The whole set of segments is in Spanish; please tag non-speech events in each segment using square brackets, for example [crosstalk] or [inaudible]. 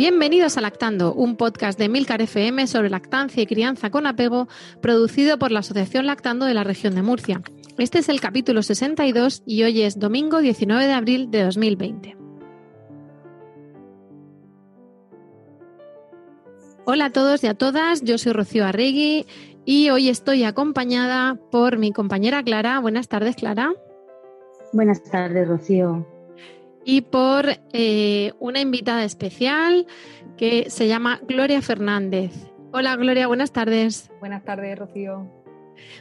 Bienvenidos a Lactando, un podcast de Milcar FM sobre lactancia y crianza con apego, producido por la Asociación Lactando de la región de Murcia. Este es el capítulo 62 y hoy es domingo 19 de abril de 2020. Hola a todos y a todas, yo soy Rocío Arregui y hoy estoy acompañada por mi compañera Clara. Buenas tardes, Clara. Buenas tardes, Rocío y por eh, una invitada especial que se llama Gloria Fernández. Hola Gloria, buenas tardes. Buenas tardes, Rocío.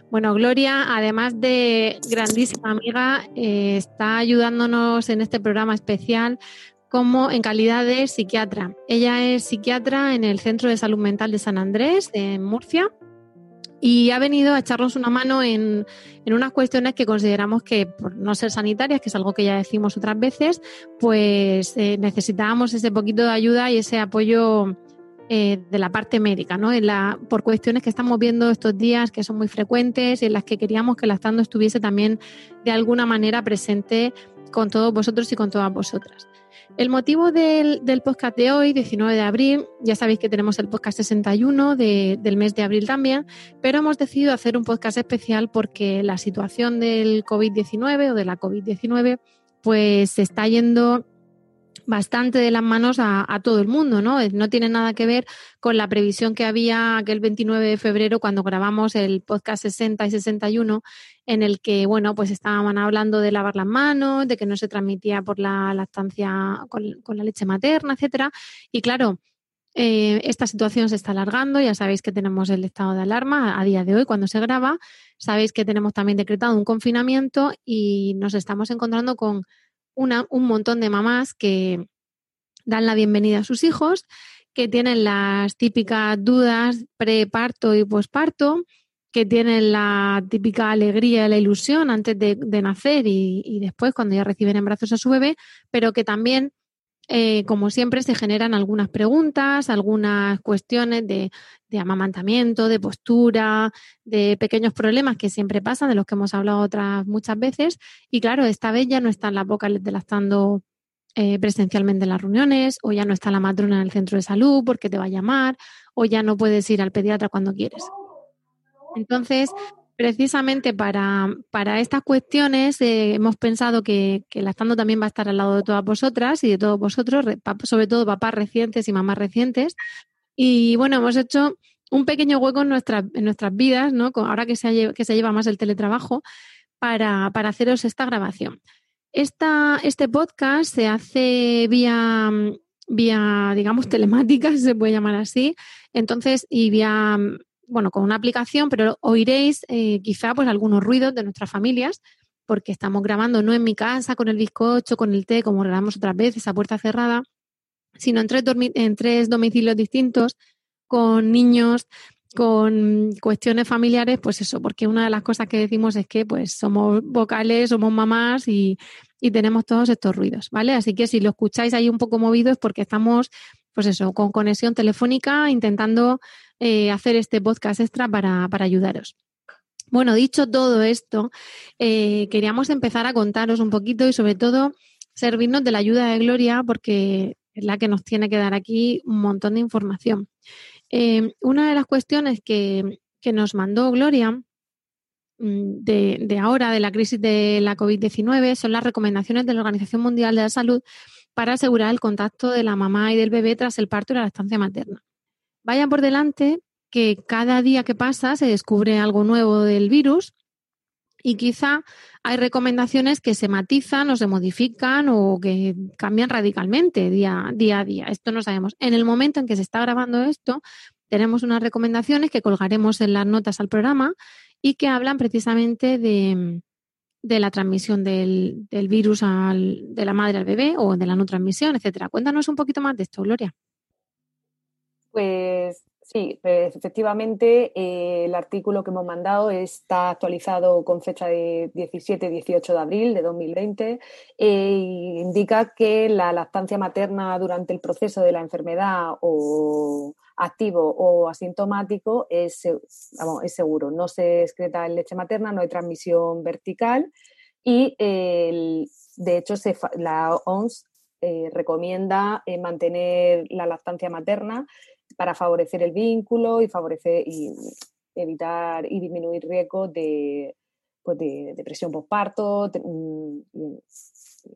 Bueno, Gloria, además de grandísima amiga, eh, está ayudándonos en este programa especial como en calidad de psiquiatra. Ella es psiquiatra en el Centro de Salud Mental de San Andrés, en Murcia, y ha venido a echarnos una mano en, unas cuestiones que consideramos que, por no ser sanitarias, que es algo que ya decimos otras veces, pues eh, necesitábamos ese poquito de ayuda y ese apoyo eh, de la parte médica, ¿no? En la, por cuestiones que estamos viendo estos días que son muy frecuentes y en las que queríamos que la estando estuviese también de alguna manera presente con todos vosotros y con todas vosotras. El motivo del, podcast de hoy, 19 de abril, ya sabéis que tenemos el podcast 61 del mes de abril también, pero hemos decidido hacer un podcast especial porque la situación del COVID-19 o de la COVID-19 pues se está yendo bastante de las manos a, todo el mundo, ¿no? No tiene nada que ver con la previsión que había aquel 29 de febrero cuando grabamos el podcast 60 y 61, en el que, bueno, pues estaban hablando de lavar las manos, de que no se transmitía por la lactancia con, la leche materna, etcétera. Y claro, eh, esta situación se está alargando, ya sabéis que tenemos el estado de alarma a día de hoy cuando se graba, sabéis que tenemos también decretado un confinamiento y nos estamos encontrando con un montón de mamás que dan la bienvenida a sus hijos, que tienen las típicas dudas preparto y posparto, que tienen la típica alegría y la ilusión antes de, nacer y, después cuando ya reciben en brazos a su bebé, pero que también eh, como siempre, se generan algunas preguntas, algunas cuestiones de, amamantamiento, de postura, de pequeños problemas que siempre pasan, de los que hemos hablado otras muchas veces. Y claro, esta vez ya no está la boca delastando eh, presencialmente en las reuniones, o ya no está la matrona en el centro de salud porque te va a llamar, o ya no puedes ir al pediatra cuando quieres. Entonces, precisamente para, estas cuestiones eh, hemos pensado que, que la estando también va a estar al lado de todas vosotras y de todos vosotros, sobre todo papás recientes y mamás recientes. Y bueno, hemos hecho un pequeño hueco en, en nuestras vidas, ¿no? ahora que se, que se lleva más el teletrabajo, para, haceros esta grabación. Esta, este podcast se hace vía, vía, digamos, [laughs] telemática, se puede llamar así. Entonces, y vía bueno, con una aplicación, pero oiréis eh, quizá pues algunos ruidos de nuestras familias, porque estamos grabando no en mi casa con el bizcocho, con el té, como grabamos otras veces a puerta cerrada, sino en tres, en tres domicilios distintos, con niños, con cuestiones familiares, pues eso, porque una de las cosas que decimos es que pues somos vocales, somos mamás y, y tenemos todos estos ruidos, ¿vale? Así que si lo escucháis ahí un poco movido es porque estamos, pues eso, con conexión telefónica, intentando eh, hacer este podcast extra para, ayudaros. Bueno, dicho todo esto, eh, queríamos empezar a contaros un poquito y sobre todo servirnos de la ayuda de Gloria porque es la que nos tiene que dar aquí un montón de información. Eh, una de las cuestiones que, nos mandó Gloria mm, de, ahora, de la crisis de la COVID-19, son las recomendaciones de la Organización Mundial de la Salud para asegurar el contacto de la mamá y del bebé tras el parto y la lactancia materna. Vaya por delante que cada día que pasa se descubre algo nuevo del virus y quizá hay recomendaciones que se matizan o se modifican o que cambian radicalmente día, día a día. Esto no sabemos. En el momento en que se está grabando esto, tenemos unas recomendaciones que colgaremos en las notas al programa y que hablan precisamente de, la transmisión del, virus de la madre al bebé o de la no transmisión, etcétera. Cuéntanos un poquito más de esto, Gloria. Pues Sí, pues, efectivamente eh, el artículo que hemos mandado está actualizado con fecha de 17-18 de abril de 2020 e indica que la lactancia materna durante el proceso de la enfermedad o activo o asintomático es, es seguro. No se excreta en leche materna, no hay transmisión vertical y de hecho la OMS eh, recomienda mantener la lactancia materna para favorecer el vínculo y favorecer y evitar y disminuir riesgos de, pues de depresión postparto mm, y,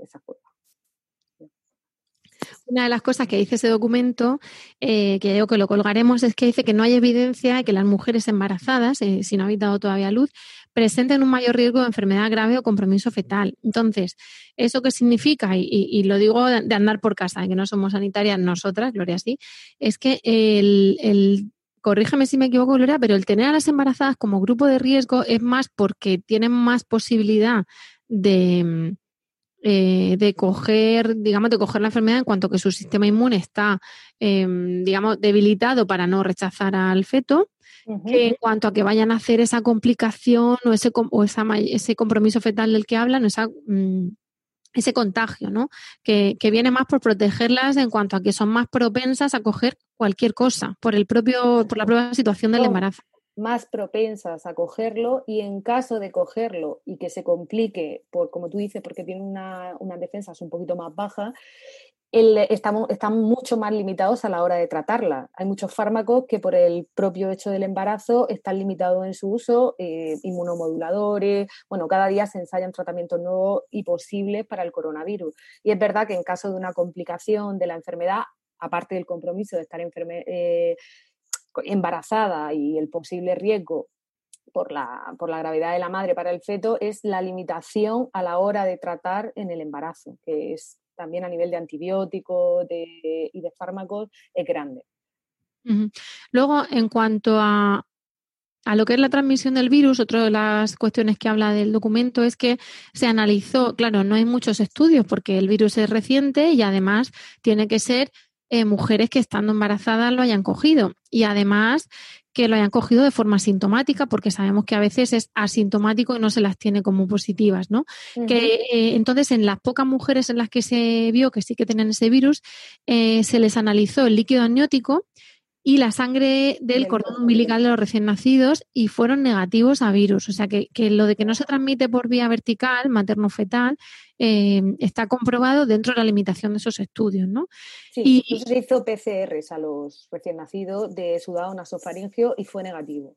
esas cosas. Una de las cosas que dice ese documento, eh, que yo que lo colgaremos, es que dice que no hay evidencia de que las mujeres embarazadas, eh, si no habéis dado todavía luz, presenten un mayor riesgo de enfermedad grave o compromiso fetal. Entonces, ¿eso qué significa? Y, lo digo de, andar por casa, que no somos sanitarias nosotras, Gloria sí, es que el, el corrígeme si me equivoco, Gloria, pero el tener a las embarazadas como grupo de riesgo es más porque tienen más posibilidad de, eh, de coger, digamos, de coger la enfermedad en cuanto que su sistema inmune está, em, digamos, debilitado para no rechazar al feto, que en cuanto a que vayan a hacer esa complicación o ese, o ese compromiso fetal del que hablan, esa, mm, ese contagio, ¿no? Que, que, viene más por protegerlas en cuanto a que son más propensas a coger cualquier cosa por el propio, por la propia situación del embarazo más propensas a cogerlo y en caso de cogerlo y que se complique, por como tú dices, porque tiene una, unas defensas un poquito más bajas, estamos, están mucho más limitados a la hora de tratarla. Hay muchos fármacos que por el propio hecho del embarazo están limitados en su uso, eh, inmunomoduladores, bueno, cada día se ensayan tratamientos nuevos y posibles para el coronavirus. Y es verdad que en caso de una complicación de la enfermedad, aparte del compromiso de estar eh, embarazada y el posible riesgo por la, por la gravedad de la madre para el feto es la limitación a la hora de tratar en el embarazo, que es también a nivel de antibióticos y de fármacos es grande. Luego, en cuanto a, a lo que es la transmisión del virus, otra de las cuestiones que habla del documento es que se analizó, claro, no hay muchos estudios porque el virus es reciente y además tiene que ser eh, mujeres que estando embarazadas lo hayan cogido y además que lo hayan cogido de forma sintomática, porque sabemos que a veces es asintomático y no se las tiene como positivas, ¿no? Que eh, entonces en las pocas mujeres en las que se vio que sí que tenían ese virus, eh, se les analizó el líquido amniótico y la sangre del cordón umbilical de los recién nacidos y fueron negativos a virus. O sea que, lo de que no se transmite por vía vertical, materno-fetal, eh, está comprobado dentro de la limitación de esos estudios, ¿no? Sí, y, se hizo PCRs a los recién nacidos de sudado nasofaringio y fue negativo.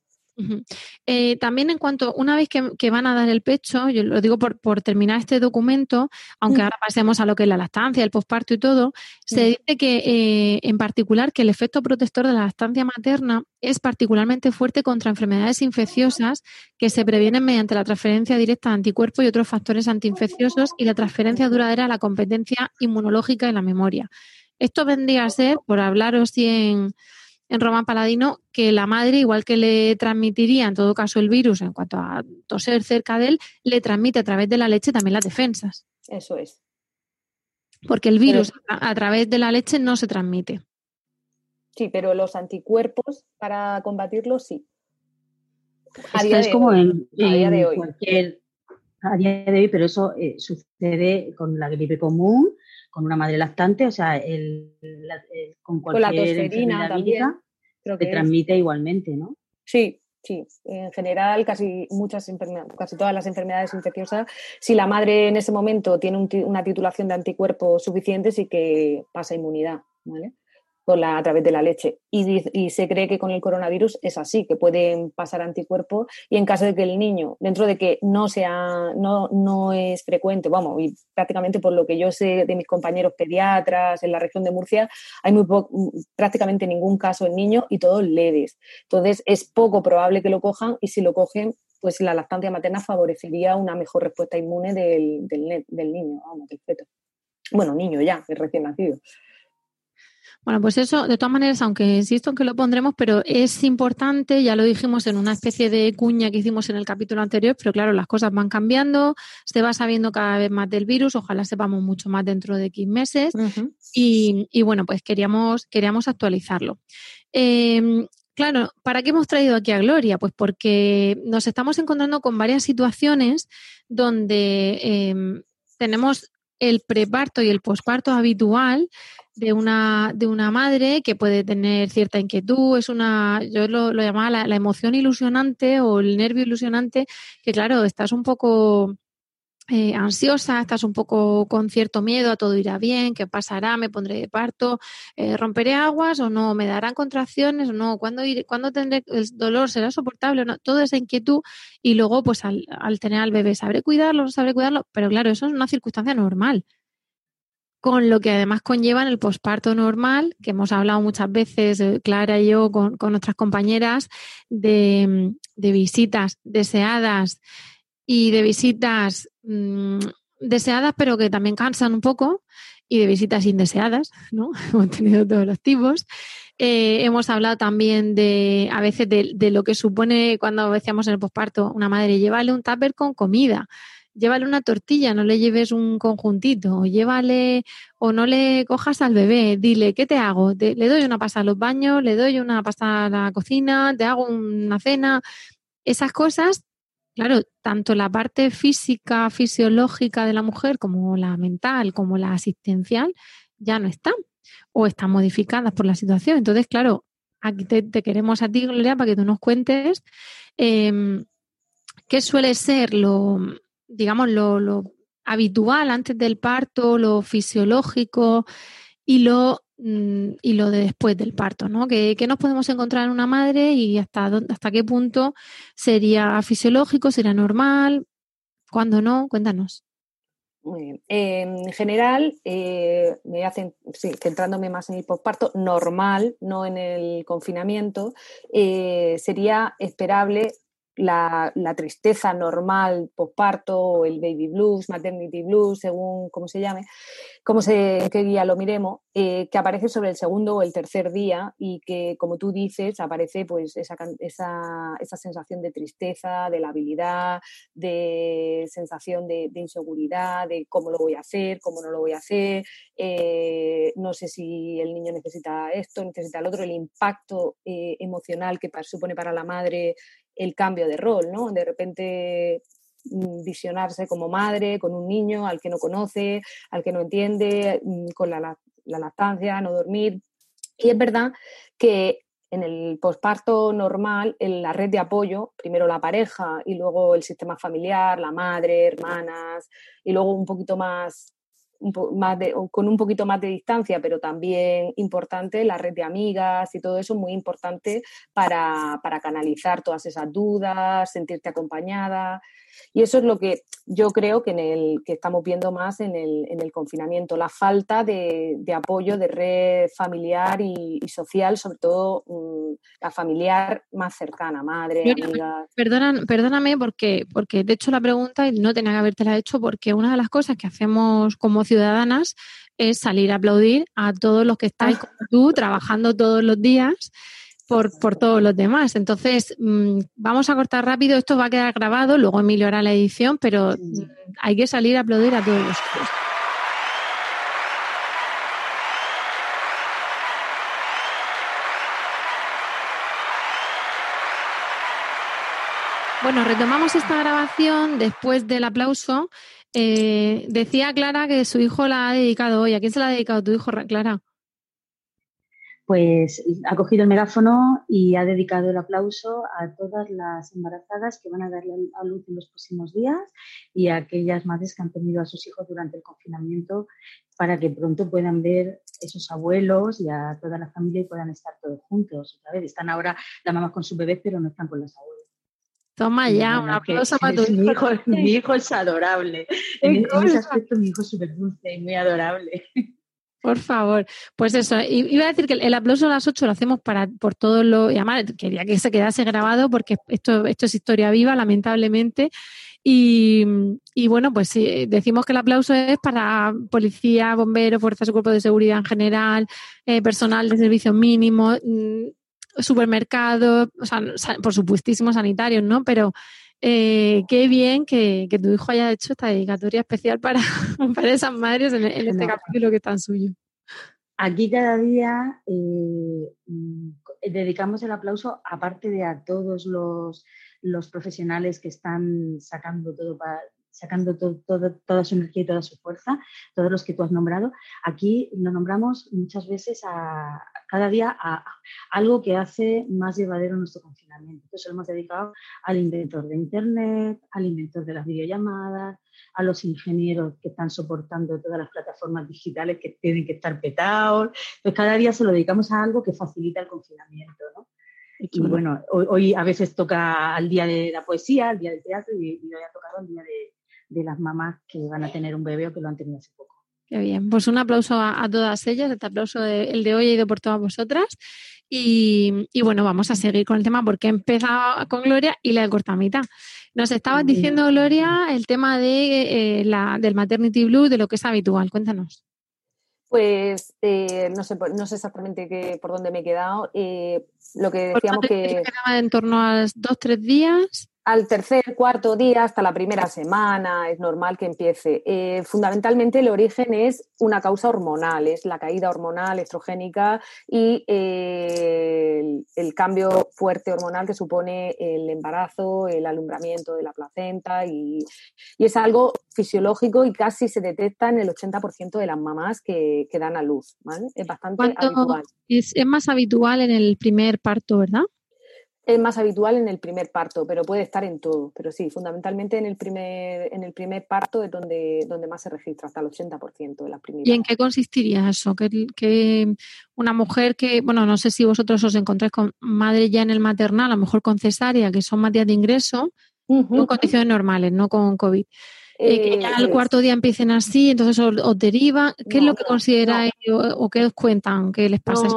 Eh, también en cuanto, una vez que, van a dar el pecho, yo lo digo por, terminar este documento, aunque mm. ahora pasemos a lo que es la lactancia, el posparto y todo, se dice que eh, en particular que el efecto protector de la lactancia materna es particularmente fuerte contra enfermedades infecciosas que se previenen mediante la transferencia directa de anticuerpos y otros factores antiinfecciosos y la transferencia duradera a la competencia inmunológica y la memoria. Esto vendría a ser, por hablaros en en Román Paladino que la madre, igual que le transmitiría en todo caso el virus en cuanto a toser cerca de él, le transmite a través de la leche también las defensas. Eso es. Porque el virus a, través de la leche no se transmite. Sí, pero los anticuerpos para combatirlo sí. Esto es como en, a día de hoy. cualquier a día de hoy, pero eso eh, sucede con la gripe común, con una madre lactante, o sea, el, con cualquier con la también, se transmite igualmente, ¿no? Sí, Sí, en general casi muchas enfermedades, casi todas las enfermedades infecciosas, si la madre en ese momento tiene una titulación de anticuerpos suficiente, sí que pasa inmunidad, ¿vale? La, a través de la leche. Y, se cree que con el coronavirus es así, que pueden pasar anticuerpos y en caso de que el niño, dentro de que no sea, no, no es frecuente, vamos, y prácticamente por lo que yo sé de mis compañeros pediatras en la región de Murcia, hay muy prácticamente ningún caso en niños y todos leves. Entonces es poco probable que lo cojan y si lo cogen, pues la lactancia materna favorecería una mejor respuesta inmune del, del, del niño, vamos, del feto. Bueno, niño ya, es recién nacido. Bueno, pues eso, de todas maneras, aunque insisto en que lo pondremos, pero es importante, ya lo dijimos en una especie de cuña que hicimos en el capítulo anterior, pero claro, las cosas van cambiando, se va sabiendo cada vez más del virus, ojalá sepamos mucho más dentro de 15 meses y, bueno, pues queríamos, queríamos actualizarlo. Em, claro, ¿para qué hemos traído aquí a Gloria? Pues porque nos estamos encontrando con varias situaciones donde em, tenemos el preparto y el posparto habitual de una, de una madre que puede tener cierta inquietud, es una, yo lo, llamaba la, la, emoción ilusionante o el nervio ilusionante, que claro, estás un poco eh, ansiosa, estás un poco con cierto miedo, a todo irá bien, qué pasará, me pondré de parto, eh, romperé aguas o no, me darán contracciones o no, ¿cuándo, ¿cuándo tendré el dolor? ¿Será soportable o no? Toda esa inquietud y luego pues al, tener al bebé, ¿sabré cuidarlo? ¿No sabré cuidarlo? Pero claro, eso es una circunstancia normal con lo que además conlleva en el posparto normal, que hemos hablado muchas veces, eh, Clara y yo, con, nuestras compañeras, de, visitas deseadas y de visitas mm, deseadas, pero que también cansan un poco, y de visitas indeseadas, ¿no? [laughs] hemos tenido todos los tipos. Eh, hemos hablado también de, a veces, de, lo que supone cuando decíamos en el posparto, una madre, llévale un tupper con comida llévale una tortilla, no le lleves un conjuntito, llévale o no le cojas al bebé, dile, ¿qué te hago? le doy una pasada a los baños, le doy una pasada a la cocina, te hago una cena. Esas cosas, claro, tanto la parte física, fisiológica de la mujer como la mental, como la asistencial, ya no están o están modificadas por la situación. Entonces, claro, aquí te, queremos a ti, Gloria, para que tú nos cuentes em, qué suele ser lo, digamos, lo, habitual antes del parto, lo fisiológico y lo, y lo de después del parto, ¿no? ¿Qué, nos podemos encontrar en una madre y hasta, hasta qué punto sería fisiológico, sería normal? ¿Cuándo no? Cuéntanos. En general, eh, me hacen, sí, centrándome más en el postparto, normal, no en el confinamiento, eh, sería esperable la, tristeza normal postparto, el baby blues, maternity blues, según cómo se llame, cómo se, qué día lo miremos, eh, que aparece sobre el segundo o el tercer día y que, como tú dices, aparece pues esa, esa, sensación de tristeza, de la habilidad, de sensación de, inseguridad, de cómo lo voy a hacer, cómo no lo voy a hacer, eh, no sé si el niño necesita esto, necesita el otro, el impacto eh, emocional que supone para la madre el cambio de rol, ¿no? De repente mm, visionarse como madre con un niño al que no conoce, al que no entiende, mm, con la, lactancia, no dormir. Y es verdad que en el posparto normal, en la red de apoyo, primero la pareja y luego el sistema familiar, la madre, hermanas, y luego un poquito más más con un poquito más de distancia, pero también importante, la red de amigas y todo eso, muy importante para, para canalizar todas esas dudas, sentirte acompañada. Y eso es lo que yo creo que, en el, que estamos viendo más en el, en el confinamiento, la falta de, apoyo de red familiar y, social, sobre todo mm, la familiar más cercana, madre, amiga. perdóname porque, porque de hecho la pregunta no tenía que haberte la hecho porque una de las cosas que hacemos como ciudadanas es salir a aplaudir a todos los que estáis ah. como tú trabajando todos los días por, por todos los demás. Entonces, mm, vamos a cortar rápido, esto va a quedar grabado, luego Emilio hará la edición, pero hay que salir a aplaudir a todos los Bueno, retomamos esta grabación después del aplauso. Eh, decía Clara que su hijo la ha dedicado hoy. ¿A quién se la ha dedicado tu hijo, Clara? Pues ha cogido el megáfono y ha dedicado el aplauso a todas las embarazadas que van a darle a luz en los próximos días y a aquellas madres que han tenido a sus hijos durante el confinamiento para que pronto puedan ver esos abuelos y a toda la familia y puedan estar todos juntos. Están ahora las mamás con sus bebés, pero no están con las abuelas. Toma ya, un aplauso para tu hijo. Mi hijo, es adorable. En, en, ese aspecto mi hijo es súper dulce y muy adorable. Por favor. Pues eso, iba a decir que el aplauso a las 8 lo hacemos para, por todo lo. Y además, quería que se quedase grabado porque esto, esto es historia viva, lamentablemente. Y, bueno, pues sí, decimos que el aplauso es para policía, bomberos, fuerzas y cuerpos de seguridad en general, eh, personal de servicio mínimo, mm, supermercados, o sea, por supuestísimo sanitarios, ¿no? Pero eh, qué bien que, tu hijo haya hecho esta dedicatoria especial para, [laughs] para esas madres en, este capítulo que es tan suyo. Aquí cada día eh, dedicamos el aplauso, aparte de a todos los, los profesionales que están sacando todo para, sacando toda su energía y toda su fuerza, todos los que tú has nombrado. Aquí lo nombramos muchas veces a, cada día a, algo que hace más llevadero nuestro confinamiento. Entonces lo hemos dedicado al inventor de Internet, al inventor de las videollamadas, a los ingenieros que están soportando todas las plataformas digitales que tienen que estar petados. Pues cada día se lo dedicamos a algo que facilita el confinamiento. ¿no? Y bueno, hoy, a veces toca al día de la poesía, al día del teatro y, y hoy ha tocado el día de, de las mamás que van a tener un bebé o que lo han tenido hace poco. Qué bien. Pues un aplauso a, todas ellas. Este aplauso el de hoy ha ido por todas vosotras. Y, bueno, vamos a seguir con el tema porque he empezado con Gloria y la he cortado a mitad. Nos estabas diciendo, Gloria, el tema de, eh, la, del maternity blue, de lo que es habitual. Cuéntanos. Pues eh, no, sé, no sé exactamente qué, por dónde me he quedado. Eh, lo que decíamos que... En torno a dos, tres días al tercer, cuarto día, hasta la primera semana, es normal que empiece. Eh, fundamentalmente el origen es una causa hormonal, es la caída hormonal estrogénica y eh, el, cambio fuerte hormonal que supone el embarazo, el alumbramiento de la placenta y, es algo fisiológico y casi se detecta en el 80% de las mamás que, dan a luz. Es bastante habitual. es más habitual en el primer parto, ¿verdad? Es más habitual en el primer parto, pero puede estar en todo. Pero sí, fundamentalmente en el primer, en el primer parto es donde, donde más se registra, hasta el 80% de las primeras. ¿Y en qué consistiría eso? Que, una mujer que, bueno, no sé si vosotros os encontráis con madre ya en el maternal, a lo mejor con cesárea, que son más días de ingreso, en condiciones normales, no con COVID. Eh, que ya al cuarto día empiecen así, entonces os, deriva. ¿Qué es lo que consideráis o, qué os cuentan que les pasa?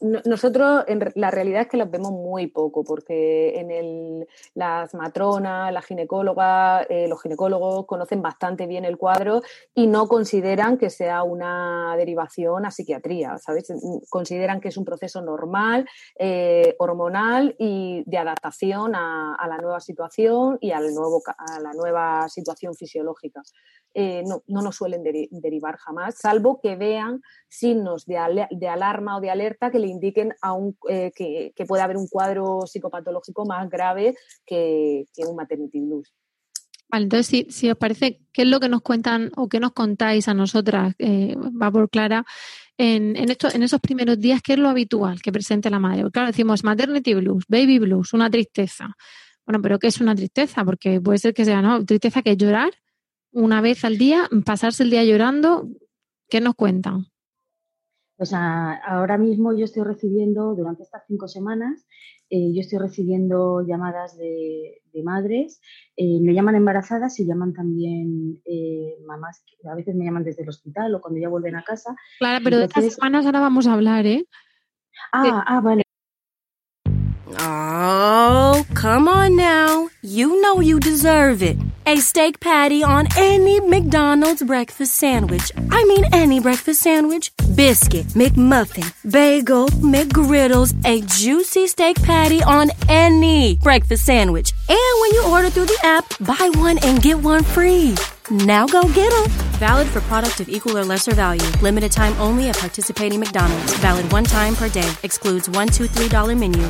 nosotros, en, la realidad es que las vemos muy poco, porque en el, las matronas, las ginecólogas, eh, los ginecólogos conocen bastante bien el cuadro y no consideran que sea una derivación a psiquiatría, ¿sabes? Consideran que es un proceso normal, eh, hormonal y de adaptación a, la nueva situación y al nuevo, a la nueva situación fisiológica eh, no, nos suelen derivar jamás, salvo que vean signos de, alarma o de alerta que le indiquen a eh, que, puede haber un cuadro psicopatológico más grave que, un maternity blues. Entonces, si, os parece, ¿qué es lo que nos cuentan o qué nos contáis a nosotras, eh, va por Clara, en, en esos primeros días, qué es lo habitual que presente la madre? claro, decimos maternity blues, baby blues, una tristeza. Bueno, pero ¿qué es una tristeza? Porque puede ser que sea, ¿no? Tristeza que es llorar, una vez al día, pasarse el día llorando, ¿qué nos cuentan? Pues ahora mismo yo estoy recibiendo, durante estas cinco semanas, eh, yo estoy recibiendo llamadas de, madres, eh, me llaman embarazadas y llaman también eh, mamás, que a veces me llaman desde el hospital o cuando ya vuelven a casa. Claro, pero de estas semanas ahora vamos a hablar, ¿eh? Ah, ah, vale. Oh, come on now. You know you deserve it. A steak patty on any McDonald's breakfast sandwich. I mean, any breakfast sandwich. Biscuit, McMuffin, bagel, McGriddles, a juicy steak patty on any breakfast sandwich. And when you order through the app, buy one and get one free. Now go get them. Valid for product of equal or lesser value. Limited time only at participating McDonald's. Valid one time per day. Excludes $1, $2, $3 menu.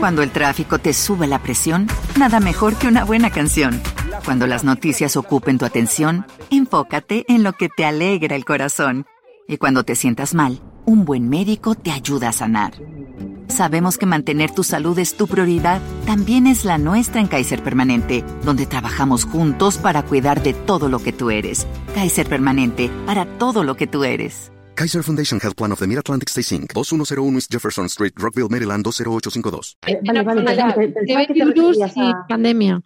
Cuando el tráfico te sube la presión, nada mejor que una buena canción. Cuando las noticias ocupen tu atención, enfócate en lo que te alegra el corazón. Y cuando te sientas mal, un buen médico te ayuda a sanar. Sabemos que mantener tu salud es tu prioridad, también es la nuestra en Kaiser Permanente, donde trabajamos juntos para cuidar de todo lo que tú eres. Kaiser Permanente, para todo lo que tú eres. Kaiser Foundation Health Plan of the Mid-Atlantic Stay Inc. 2101 East Jefferson Street, Rockville, Maryland 20852. Eh, vale, vale, que te virus referías y a- pandemia.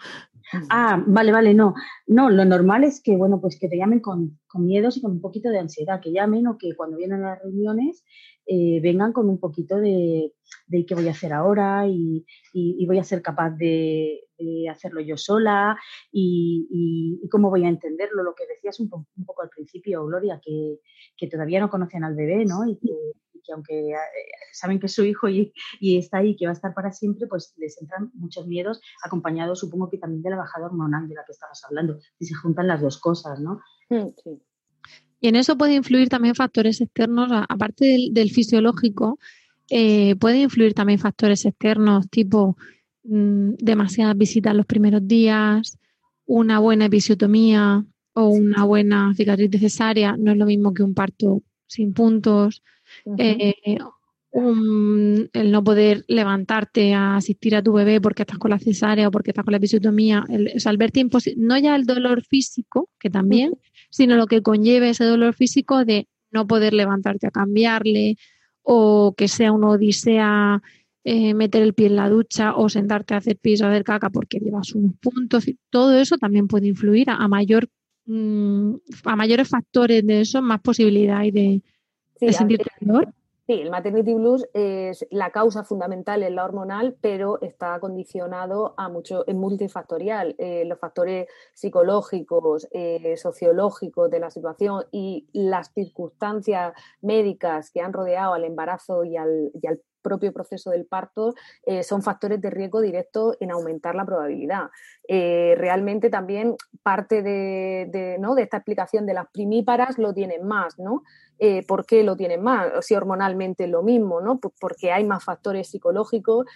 Ah, vale, vale, no. No, lo normal es que, bueno, pues que te llamen con, con miedos y con un poquito de ansiedad, que llamen o que cuando vienen a las reuniones eh, vengan con un poquito de, de qué voy a hacer ahora y, y- y voy a ser capaz de, de hacerlo yo sola y, y- y cómo voy a entenderlo, lo que decías un, po- un poco al principio, Gloria, que, que todavía no conocen al bebé, ¿no? Y que, y que aunque eh, saben que es su hijo y, y está ahí, que va a estar para siempre, pues les entran muchos miedos, acompañados supongo que también de la bajada hormonal de la que estabas hablando, y se juntan las dos cosas, ¿no? Mm, sí. Y en eso puede influir también factores externos, aparte del, del fisiológico, eh, puede influir también factores externos tipo mm, demasiadas visitas los primeros días, una buena episiotomía o una buena cicatriz de cesárea. No es lo mismo que un parto sin puntos. Eh, un- el no poder levantarte a asistir a tu bebé porque estás con la cesárea o porque estás con la episiotomía, el, o sea, el verte no ya el dolor físico, que también, sino lo que conlleve ese dolor físico de no poder levantarte a cambiarle o que sea una odisea eh, meter el pie en la ducha o sentarte a hacer pis o hacer caca porque llevas unos puntos. y Todo eso también puede influir a, a mayor mm, a mayores factores de eso, más posibilidad hay de, Sí, de sentir dolor. Sí, el maternity blues es la causa fundamental es la hormonal, pero está condicionado a mucho, es multifactorial. Eh, los factores psicológicos, eh, sociológicos de la situación y las circunstancias médicas que han rodeado al embarazo y al, y al propio proceso del parto eh, son factores de riesgo directo en aumentar la probabilidad. Eh, realmente también parte de, ¿no? de esta explicación de las primíparas lo tienen más, ¿no? Eh, ¿Por qué lo tienen más? Si hormonalmente lo mismo, ¿no? Pues porque hay más factores psicológicos.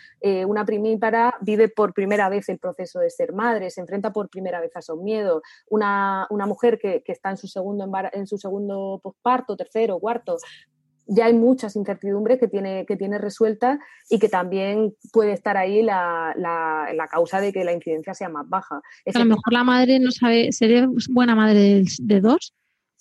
Una primípara vive por primera vez el proceso de ser madre, se enfrenta por primera vez a esos miedos. Una, una mujer que, que está en su segundo, en su segundo posparto, tercero, cuarto, ya hay muchas incertidumbres que tiene, que tiene resueltas y que también puede estar ahí la, la, la causa de que la incidencia sea más baja. A lo mejor la madre no sabe, sería buena madre de, de dos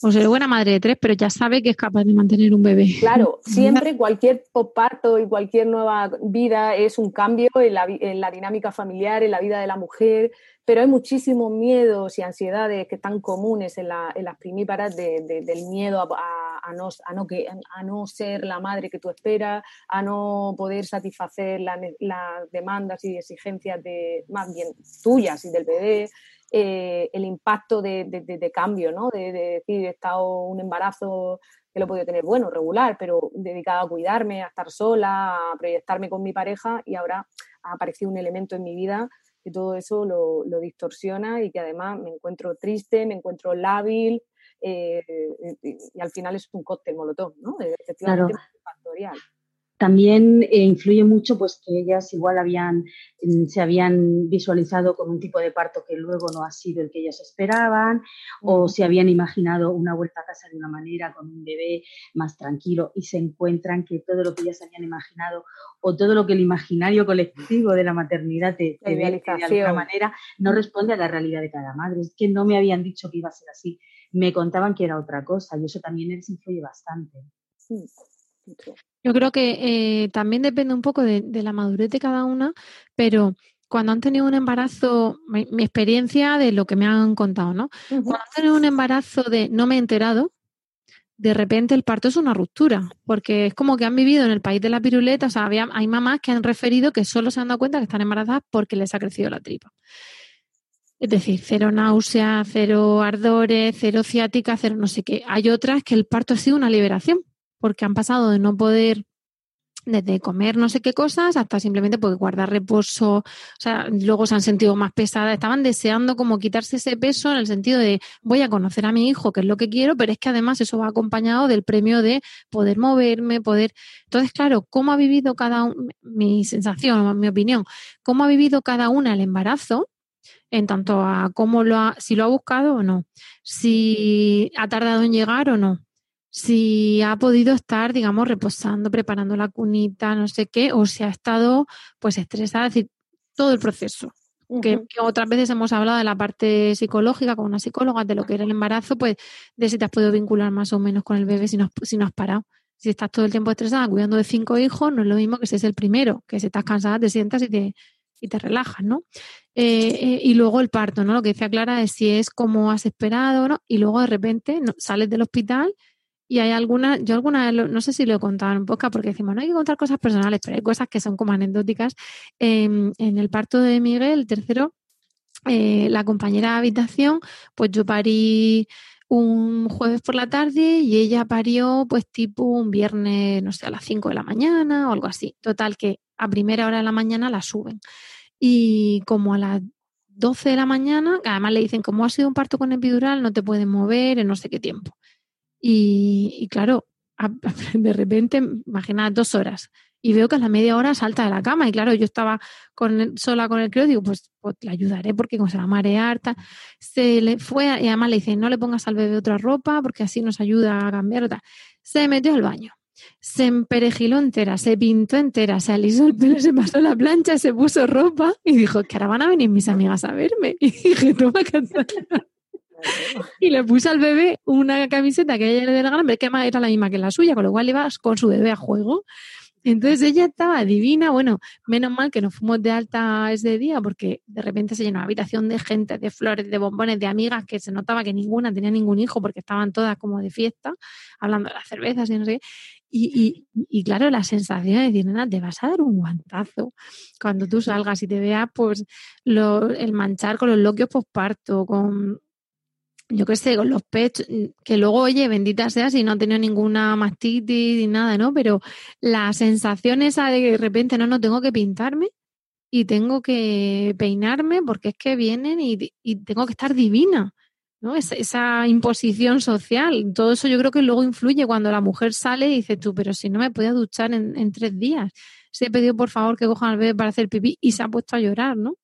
o sería buena madre de tres, pero ya sabe que es capaz de mantener un bebé. Claro, [laughs] siempre cualquier posparto y cualquier nueva vida es un cambio en la, en la dinámica familiar, en la vida de la mujer, pero hay muchísimos miedos y ansiedades que están comunes en, la- en las primíparas de- de- del miedo a, no, a, no que, a no ser la madre que tú esperas, a no poder satisfacer la las demandas y exigencias de, más bien tuyas y del bebé. Eh, el impacto de, de- de- de cambio, ¿no? De, de decir, he estado un embarazo que lo he podido tener bueno, regular, pero dedicado a cuidarme, a estar sola, a proyectarme con mi pareja y ahora ha aparecido un elemento en mi vida que todo eso lo, lo distorsiona y que además me encuentro triste, me encuentro lábil eh, y, y al final es un cóctel molotov, ¿no? Efectivamente, factorial. También eh, influye mucho pues que ellas igual habían, mm, se habían visualizado con un tipo de parto que luego no ha sido el que ellas esperaban, o se habían imaginado una vuelta a casa de una manera con un bebé más tranquilo y se encuentran que todo lo que ellas habían imaginado o todo lo que el imaginario colectivo de la maternidad te, te vende de alguna manera no responde a la realidad de cada madre. Es que no me habían dicho que iba a ser así, me contaban que era otra cosa y eso también les influye bastante. Sí. Yo creo que eh, también depende un poco de, de la madurez de cada una, pero cuando han tenido un embarazo, mi, mi experiencia de lo que me han contado, ¿no? Cuando han tenido un embarazo de no me he enterado, de repente el parto es una ruptura, porque es como que han vivido en el país de la piruleta, o sea, había- hay mamás que han referido que solo se han dado cuenta que están embarazadas porque les ha crecido la tripa. Es decir, cero náusea, cero ardores, cero ciática, cero no sé qué. Hay otras que el parto ha sido una liberación, porque han pasado de no poder desde comer no sé qué cosas hasta simplemente pues guardar reposo, o sea, luego se han sentido más pesadas, estaban deseando como quitarse ese peso en el sentido de voy a conocer a mi hijo, que es lo que quiero, pero es que además eso va acompañado del premio de poder moverme, poder... Entonces, claro, ¿cómo ha vivido cada uno, mi sensación, mi opinión, cómo ha vivido cada una el embarazo? en tanto a cómo lo ha, si lo ha buscado o no, si ha tardado en llegar o no, si ha podido estar, digamos, reposando, preparando la cunita, no sé qué, o si ha estado pues estresada, es decir, todo el proceso. que, otras veces hemos hablado de la parte psicológica con una psicóloga de lo que era el embarazo, pues de si te has podido vincular más o menos con el bebé si no, si no has parado. Si estás todo el tiempo estresada cuidando de cinco hijos, no es lo mismo que si es el primero, que si estás cansada te sientas y te, y te relajas, ¿no? Eh, eh, y luego el parto, ¿no? Lo que decía Clara es si es como has esperado, ¿no? Y luego de repente sales del hospital y hay algunas, yo algunas, no sé si lo he contado en poca porque decimos, no hay que contar cosas personales, pero hay cosas que son como anecdóticas. en el parto de Miguel, el tercero, eh, la compañera de habitación, pues yo parí un jueves por la tarde y ella parió pues tipo un viernes, no sé, a las 5 de la mañana o algo así. Total, que a primera hora de la mañana la suben. Y como a las 12 de la mañana, además le dicen, como ha sido un parto con epidural, no te puedes mover en no sé qué tiempo. Y, claro, [laughs] de repente, imagina dos horas. Y veo que a la media hora salta de la cama. Y claro, yo estaba sola con el creo, digo, pues, pues, ayudaré porque como se va a marear. Se le fue, y además le dice, no le pongas al bebé otra ropa porque así nos ayuda a cambiar. Se metió al baño se emperejiló entera, se pintó entera, se alisó el pelo, se pasó la plancha, se puso ropa y dijo que ahora van a venir mis amigas a verme. [laughs] Y dije, toma Catalina [laughs] y le puse al bebé una camiseta que ella le dio la gana, que era la misma que la suya, con lo cual iba con su bebé a juego. Entonces ella estaba divina, bueno, menos mal que nos fuimos de alta ese día porque de repente se llenó la habitación de gente, de flores, de bombones, de amigas que se notaba que ninguna tenía ningún hijo porque estaban todas como de fiesta, hablando de las cervezas y no sé Y, y, claro, la sensación de decir, nena, te vas a dar un guantazo cuando tú salgas y te veas pues el manchar con los loquios posparto, con yo qué sé, con los pechos, mm, que luego, oye, bendita sea si no ha tenido ninguna mastitis ni nada, ¿no? Pero la sensación esa de que de repente no, no tengo que pintarme y tengo que peinarme porque es que vienen y, tengo que estar divina, ¿no? esa imposición social, todo eso yo creo que luego influye cuando la mujer sale y dice tú, pero si no me podía duchar en, en tres días, se he pedido por favor que cojan al bebé para hacer pipí y se ha puesto a llorar, ¿no?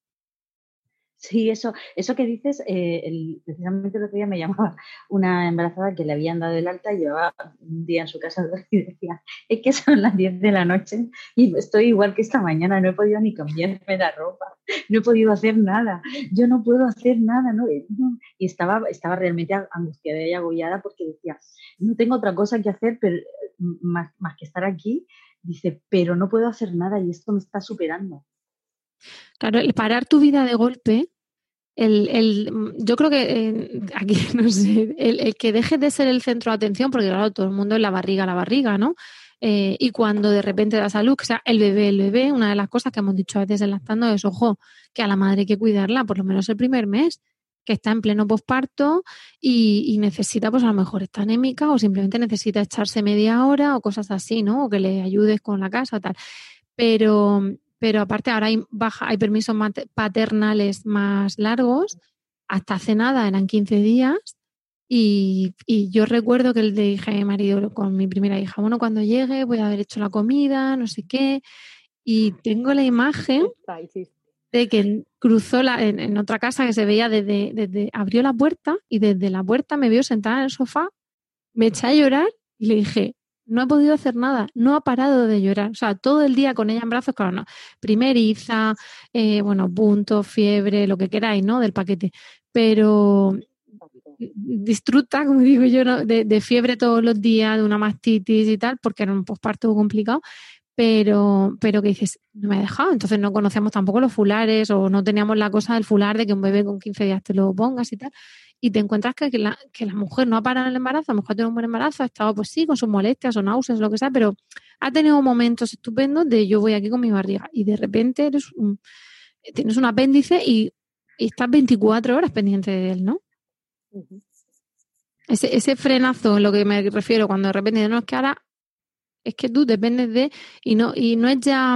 Sí, eso, eso que dices, eh, el, precisamente el otro día me llamaba [laughs] una embarazada que le habían dado el alta y llevaba un día en su casa [laughs] y decía, es que son las 10 de la noche y estoy igual que esta mañana, no he podido ni cambiarme la ropa, [laughs] no he podido hacer nada, yo no puedo hacer nada, ¿no? Y estaba, estaba realmente angustiada y agobiada porque decía, no tengo otra cosa que hacer pero, más, más que estar aquí, dice, pero no puedo hacer nada y esto me está superando. Claro, el parar tu vida de golpe, el, el, yo creo que eh, aquí, [laughs] no sé, el, que deje de ser el centro de atención, porque claro, todo el mundo es la barriga, la barriga, ¿no? Eh, y cuando de repente da salud, o sea, el bebé, el bebé, una de las cosas que hemos dicho a veces en lactando es, ojo, que a la madre hay que cuidarla por lo menos el primer mes, que está en pleno posparto y, y, necesita, pues a lo mejor está anémica o simplemente necesita echarse media hora o cosas así, ¿no? O que le ayudes con la casa o tal. Pero, pero aparte ahora hay, baja, hay permisos paternales más largos, hasta hace nada eran 15 días y, yo recuerdo que le dije a mi marido con mi primera hija, bueno, cuando llegue voy a haber hecho la comida, no sé qué, y tengo la imagen de que cruzó la, en, otra casa que se veía desde, desde, abrió la puerta y desde la puerta me vio sentada en el sofá, me eché a llorar y le dije, no ha podido hacer nada, no ha parado de llorar. O sea, todo el día con ella en brazos, claro, no. Primeriza, eh, bueno, punto, fiebre, lo que queráis, ¿no? Del paquete. Pero disfruta, como digo yo, de, fiebre todos los días, de una mastitis y tal, porque era un posparto complicado, pero, pero que dices, no me ha dejado. Entonces no conocíamos tampoco los fulares o no teníamos la cosa del fular de que un bebé con 15 días te lo pongas y tal y te encuentras que, la, que la mujer no ha parado en el embarazo, a lo mejor ha tenido un buen embarazo, ha estado pues sí, con sus molestias o náuseas, lo que sea, pero ha tenido momentos estupendos de yo voy aquí con mi barriga y de repente eres un, tienes un apéndice y, estás 24 horas pendiente de él, ¿no? ese, ese frenazo, lo que me refiero, cuando de repente no es que ahora es que tú dependes de, y no, y no es ya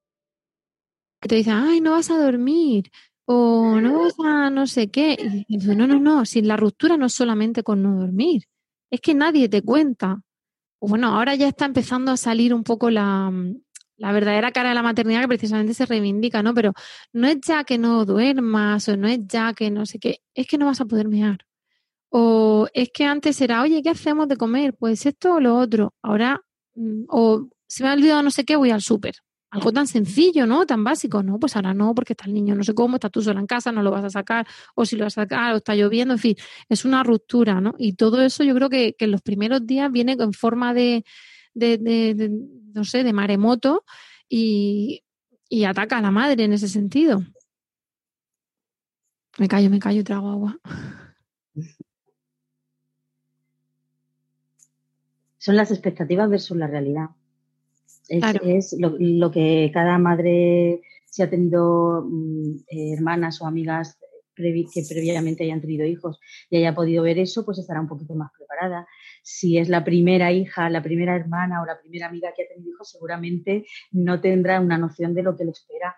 te dicen, ay, no vas a dormir o no vas a no sé qué. Y no, no, no, si la ruptura no es solamente con no dormir, es que nadie te cuenta. Bueno, ahora ya está empezando a salir un poco la, la verdadera cara de la maternidad que precisamente se reivindica, ¿no? Pero no es ya que no duermas o no es ya que no sé qué, es que no vas a poder mear. O es que antes era, oye, ¿qué hacemos de comer? Pues esto o lo otro. Ahora, mm, o se me ha olvidado no sé qué, voy al súper algo tan sencillo, ¿no? Tan básico, ¿no? Pues ahora no, porque está el niño no sé cómo, está tú sola en casa, no lo vas a sacar, o si lo vas a sacar, o está lloviendo, en fin, es una ruptura, ¿no? Y todo eso yo creo que, en los primeros días viene en forma de, no sé, de maremoto y, y ataca a la madre en ese sentido. Me callo, me callo trago agua. Son las expectativas versus la realidad. Es, lo, que cada madre, si ha tenido mm, eh, hermanas o amigas que previamente hayan tenido hijos y haya podido ver eso, pues estará un poquito más preparada. Si es la primera hija, la primera hermana o la primera amiga que ha tenido hijos, seguramente no tendrá una noción de lo que le espera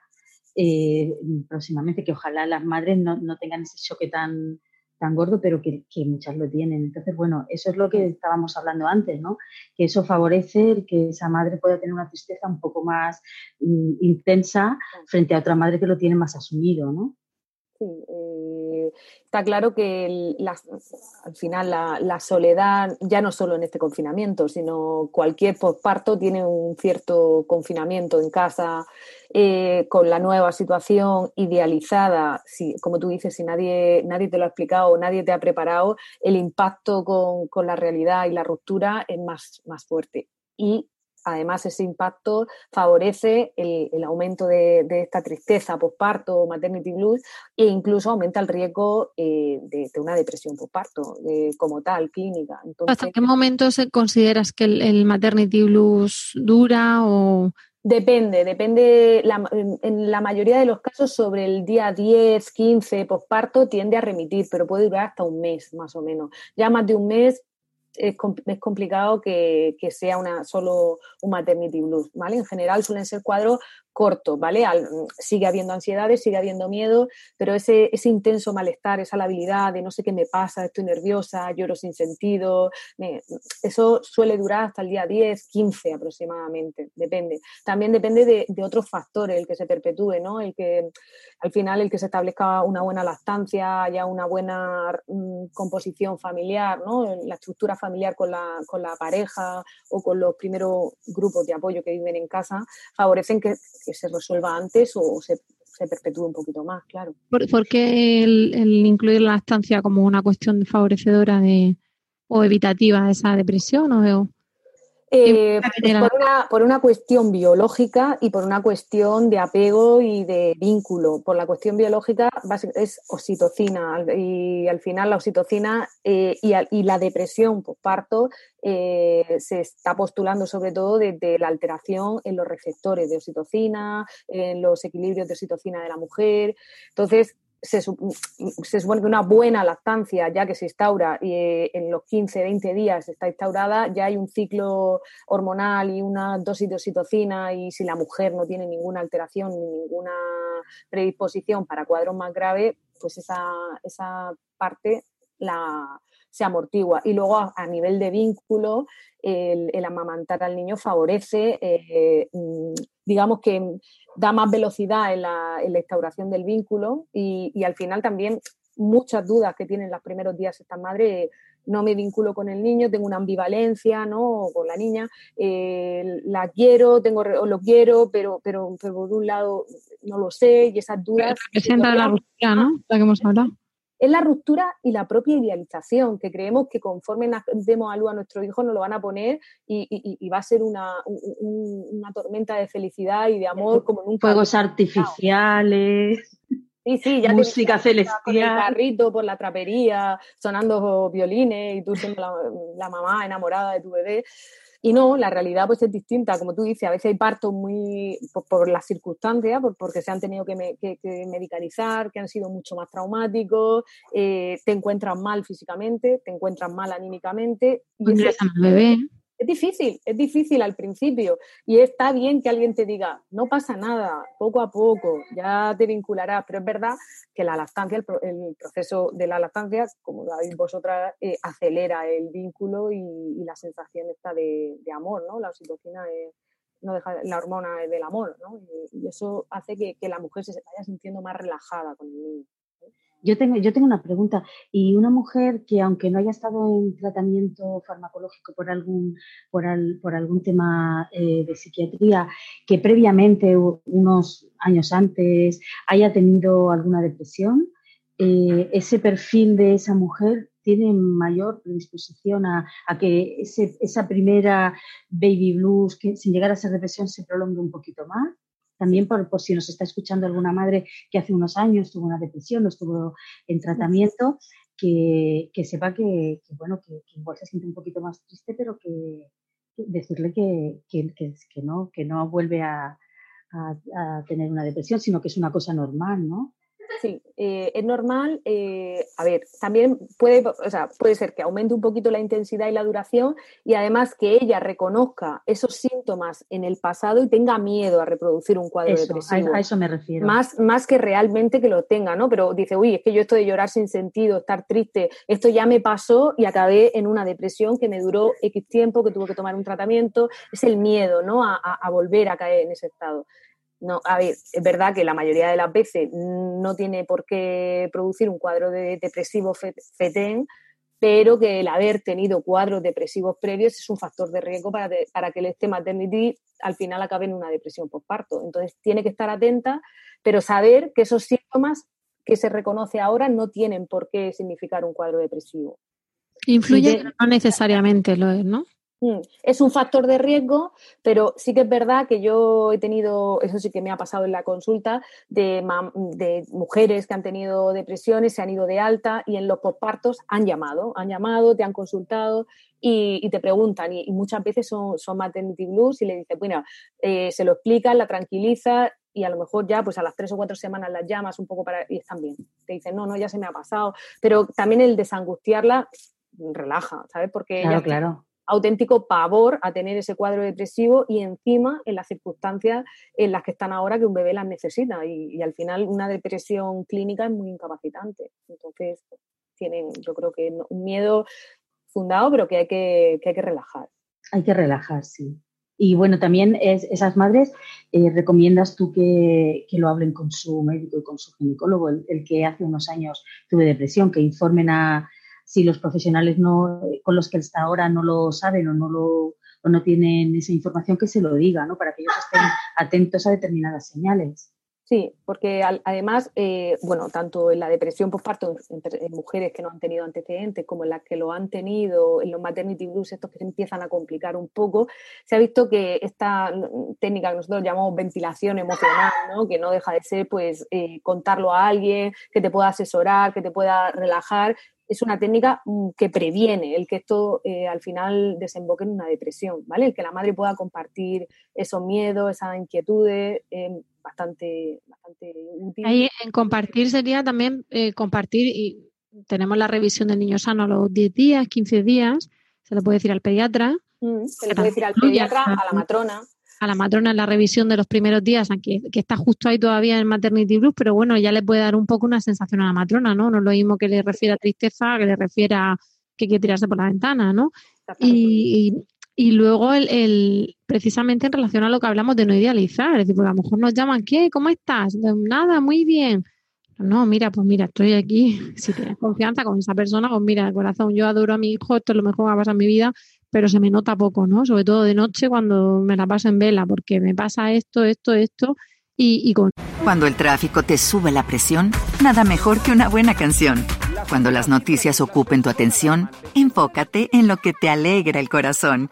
eh, próximamente, que ojalá las madres no, no tengan ese choque tan, tan gordo, pero que, muchas lo tienen. Entonces, bueno, eso es lo que estábamos hablando antes, ¿no? Que eso favorece que esa madre pueda tener una tristeza un poco más mm, intensa frente a otra madre que lo tiene más asumido, ¿no? Sí, eh, está claro que al final la, soledad, ya no solo en este confinamiento, sino cualquier posparto tiene un cierto confinamiento en casa, eh, con la nueva situación idealizada, como tú dices, si nadie, nadie te lo ha explicado, nadie te ha preparado, el impacto con, con la realidad y la ruptura es más, más fuerte. Y además ese impacto favorece el, aumento de, esta tristeza postparto, maternity blues, e incluso aumenta el riesgo eh, de, una depresión postparto como tal, clínica. ¿Hasta qué momento consideras que el, maternity blues dura o...? Depende, depende, en la mayoría de los casos sobre el día 10, 15 postparto tiende a remitir, pero puede durar hasta un mes más o menos. Ya más de un mes es, complicado que, sea una, solo un maternity blues, ¿vale? En general suelen ser cuadros cortos, ¿vale? sigue habiendo ansiedades, sigue habiendo miedo, pero ese, ese intenso malestar, esa labilidad de no sé qué me pasa, estoy nerviosa, lloro sin sentido, eso suele durar hasta el día 10, 15 aproximadamente, depende. También depende de, de, otros factores el que se perpetúe, ¿no? El que al final el que se establezca una buena lactancia, haya una buena mm, composición familiar, ¿no? La estructura familiar con la, con la pareja o con los primeros grupos de apoyo que viven en casa, favorecen que, se resuelva antes o se, se perpetúe un poquito más, claro. ¿Por, qué el, incluir la lactancia como una cuestión favorecedora de, o evitativa de esa depresión? O, eh, pues por, una, por, una, cuestión biológica y por una cuestión de apego y de vínculo. Por la cuestión biológica es oxitocina y al final la oxitocina eh, y, la depresión por parto eh, se está postulando sobre todo desde la alteración en los receptores de oxitocina, en los equilibrios de oxitocina de la mujer. Entonces, se, supone que una buena lactancia, ya que se instaura y eh, en los 15, 20 días está instaurada, ya hay un ciclo hormonal y una dosis de oxitocina y si la mujer no tiene ninguna alteración ni ninguna predisposición para cuadros más graves, pues esa, esa parte la, se amortigua. Y luego a, nivel de vínculo, el, amamantar al niño favorece, eh, mm, digamos que da más velocidad en la, instauración del vínculo y, al final también muchas dudas que tienen los primeros días esta madre no me vinculo con el niño, tengo una ambivalencia, ¿no? Con la niña, eh, la quiero, tengo o lo quiero, pero, pero, pero, por un lado no lo sé y esas dudas. Presenta la ruptura, ¿no? La que hemos hablado. Es la ruptura y la propia idealización, que creemos que conforme demos a luz a nuestro hijo nos lo van a poner y, va a ser una, una, tormenta de felicidad y de amor como nunca. Fuegos artificiales. Sí, sí, ya música celestial. Con el carrito por la trapería, sonando violines y tú siendo la, mamá enamorada de tu bebé. Y no, la realidad pues es distinta, como tú dices, a veces hay partos muy por, las circunstancias, por, porque se han tenido que, medicalizar, que han sido mucho más traumáticos, eh, te encuentras mal físicamente, te encuentras mal anímicamente. Y al bebé es difícil, es difícil al principio y está bien que alguien te diga, no pasa nada, poco a poco, ya te vincularás, pero es verdad que la lactancia, el, proceso de la lactancia, como sabéis vosotras, eh, acelera el vínculo y, la sensación esta de, amor, ¿no? La oxitocina es, no deja, la hormona del amor, ¿no? Y, eso hace que, que la mujer se vaya sintiendo más relajada con el niño. Yo tengo, yo tengo una pregunta. Y una mujer que, aunque no haya estado en tratamiento farmacológico por algún, por, por algún tema eh, de psiquiatría, que previamente, unos años antes, haya tenido alguna depresión, eh, ese perfil de esa mujer tiene mayor predisposición a, que esa primera baby blues, que sin llegar a ser depresión, se prolongue un poquito más también por, si nos está escuchando alguna madre que hace unos años tuvo una depresión o estuvo en tratamiento, que, sepa que, bueno, que, igual se siente un poquito más triste, pero que, decirle que, no, que no vuelve a, a, tener una depresión, sino que es una cosa normal, ¿no? Sí, eh, es normal. Eh, a ver, también puede, o sea, puede ser que aumente un poquito la intensidad y la duración y además que ella reconozca esos síntomas en el pasado y tenga miedo a reproducir un cuadro depresivo. A, eso me refiero. Más, más que realmente que lo tenga, ¿no? Pero dice, uy, es que yo estoy de llorar sin sentido, estar triste, esto ya me pasó y acabé en una depresión que me duró X tiempo, que tuve que tomar un tratamiento. Es el miedo, ¿no? a volver a caer en ese estado. No, a ver, es verdad que la mayoría de las veces no tiene por qué producir un cuadro de depresivo FETEN, pero que el haber tenido cuadros depresivos previos es un factor de riesgo para, para que el este maternity al final acabe en una depresión postparto. Entonces tiene que estar atenta, pero saber que esos síntomas que se reconoce ahora no tienen por qué significar un cuadro depresivo. Influye, no necesariamente lo es, ¿no? Mm, es un factor de riesgo, pero sí que es verdad que yo he tenido, eso sí que me ha pasado en la consulta, de, mujeres que han tenido depresiones, se han ido de alta y en los postpartos han llamado, han llamado, te han consultado y, te preguntan. Y, muchas veces son, son maternity blues y le dices, bueno, eh, se lo explican, la tranquiliza y a lo mejor ya pues a las tres o cuatro semanas las llamas un poco para y están bien. Te dicen, no, no, ya se me ha pasado. Pero también el desangustiarla relaja, ¿sabes? Porque claro, claro auténtico pavor a tener ese cuadro depresivo y encima en las circunstancias en las que están ahora que un bebé las necesita y, al final una depresión clínica es muy incapacitante. Entonces tienen yo creo que un miedo fundado pero que hay que, hay que relajar. Hay que relajar, sí. Y bueno, también es, esas madres, eh, ¿recomiendas tú que, lo hablen con su médico y con su ginecólogo, el que hace unos años tuve depresión, que informen a, si los profesionales no, con los que está ahora no lo saben o no, lo, o no tienen esa información, que se lo diga, ¿no? Para que ellos estén atentos a determinadas señales. Sí, porque además, eh, bueno, tanto en la depresión postparto en, mujeres que no han tenido antecedentes como en las que lo han tenido, en los maternity blues, estos que se empiezan a complicar un poco, se ha visto que esta técnica que nosotros llamamos ventilación emocional, que no deja de ser pues eh, contarlo a alguien, que te pueda asesorar, que te pueda relajar, es una técnica mm, que previene el que esto eh, al final desemboque en una depresión, ¿vale? El que la madre pueda compartir esos miedos, esas inquietudes, eh, bastante, bastante útil. Ahí en compartir sería también eh, compartir, y tenemos la revisión del niño sano a los 10 días, 15 días, se le puede decir al pediatra. Mm, se le puede decir al pediatra, a la matrona a la matrona en la revisión de los primeros días, aunque que está justo ahí todavía en maternity blues, pero bueno, ya le puede dar un poco una sensación a la matrona, ¿no? No es lo mismo que le refiera a tristeza, que le refiera que quiere tirarse por la ventana, ¿no? Y, y, luego el, precisamente en relación a lo que hablamos de no idealizar, es decir, porque a lo mejor nos llaman, ¿qué? ¿Cómo estás? Nada, muy bien. No, mira, pues mira, estoy aquí. [laughs] Si tienes confianza con esa persona, pues mira, corazón, yo adoro a mi hijo, esto es lo mejor que va a pasar en mi vida, pero se me nota poco, ¿no? Sobre todo de noche cuando me la paso en vela, porque me pasa esto, esto, esto. Y, y con... Cuando el tráfico te sube la presión, nada mejor que una buena canción. Cuando las noticias ocupen tu atención, enfócate en lo que te alegra el corazón.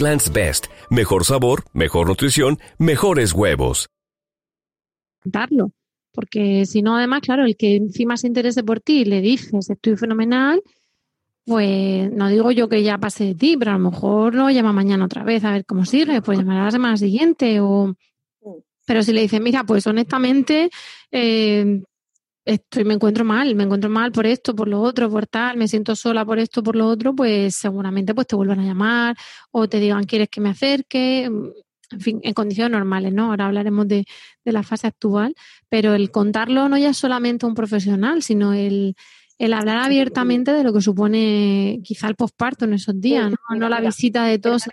Eggland's Best. Mejor sabor, mejor nutrición, mejores huevos. Darlo. Porque si no, además, claro, el que encima se interese por ti y le dices estoy fenomenal, pues no digo yo que ya pase de ti, pero a lo mejor lo llama mañana otra vez a ver cómo sigue, pues llamará la semana siguiente o... Pero si le dices, mira, pues honestamente, eh, estoy, me encuentro mal, me encuentro mal por esto, por lo otro, por tal, me siento sola por esto, por lo otro, pues seguramente pues te vuelvan a llamar o te digan, ¿quieres que me acerque? En fin, en condiciones normales, ¿no? Ahora hablaremos de, de la fase actual, pero el contarlo no ya es solamente un profesional, sino el, el hablar abiertamente de lo que supone quizá el posparto en esos días, ¿no? no la visita de todos.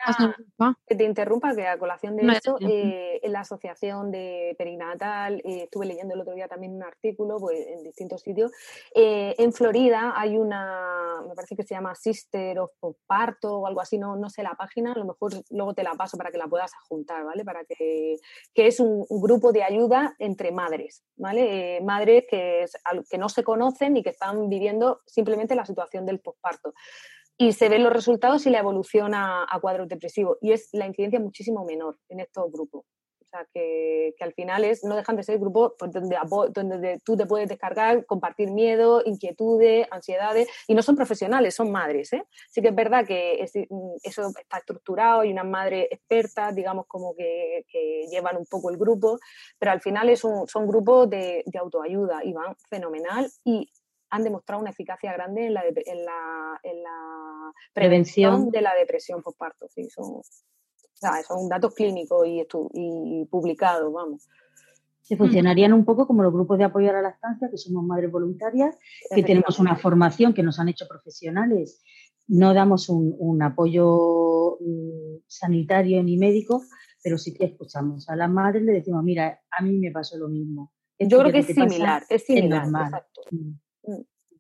Que te interrumpa, que a colación de eso, eh, en la Asociación de Perinatal, eh, estuve leyendo el otro día también un artículo pues, en distintos sitios. Eh, en Florida hay una, me parece que se llama Sister of Posparto o algo así, no, no sé la página, a lo mejor luego te la paso para que la puedas juntar, ¿vale? Para que, que es un, un grupo de ayuda entre madres, ¿vale? madres que, que no se conocen y que están viviendo viviendo simplemente la situación del posparto. Y se ven los resultados y la evolución a, cuadros depresivos. Y es la incidencia muchísimo menor en estos grupos. O sea, que, al final es, no dejan de ser grupos pues, donde, donde tú te puedes descargar, compartir miedo, inquietudes, ansiedades, y no son profesionales, son madres. ¿eh? Sí que es verdad que eso está estructurado y unas madres expertas, digamos, como que, llevan un poco el grupo, pero al final es son grupos de, de autoayuda y van fenomenal. Y han demostrado una eficacia grande en la, en la, en la prevención, de la depresión postparto. Sí, son, son datos clínicos y, y publicados, vamos. Se funcionarían un poco como los grupos de apoyo a la lactancia, que somos madres voluntarias, que tenemos una formación que nos han hecho profesionales. No damos un, apoyo mm, sanitario ni médico, pero sí que escuchamos a la madre y le decimos, mira, a mí me pasó lo mismo. Yo creo que, es similar, es similar, exacto. Mm.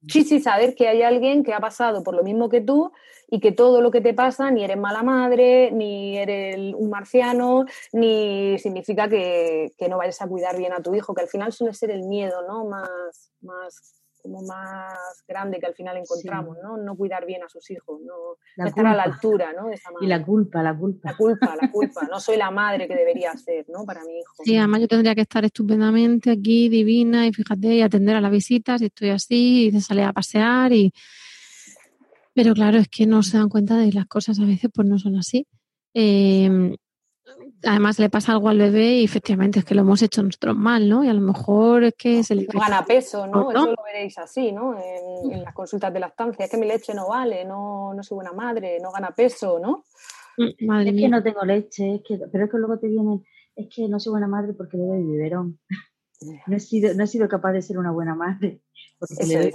Sí, sí, saber que hay alguien que ha pasado por lo mismo que tú y que todo lo que te pasa ni eres mala madre, ni eres un marciano, ni significa que, que no vayas a cuidar bien a tu hijo, que al final suele ser el miedo, ¿no? Más, más como más grande que al final encontramos, ¿no? No cuidar bien a sus hijos, no, estar a la altura, ¿no? y la culpa, la culpa. La culpa, la culpa. No soy la madre que debería ser, ¿no? Para mi hijo. Sí, además yo tendría que estar estupendamente aquí, divina, y fíjate, y atender a las visitas, y estoy así, y se sale a pasear, y... Pero claro, es que no se dan cuenta de las cosas a veces pues no son así. Eh, además le pasa algo al bebé y efectivamente es que lo hemos hecho nosotros mal, ¿no? Y a lo mejor es que se le... gana peso, ¿no? Eso lo veréis así, ¿no? En, las consultas de lactancia, es que mi leche no vale, no, no soy buena madre, no gana peso, ¿no? Mm, es que no tengo leche, es que, pero es que luego te vienen, es que no soy buena madre porque bebo el biberón. [laughs] No he, sido, no he sido capaz de ser una buena madre. Porque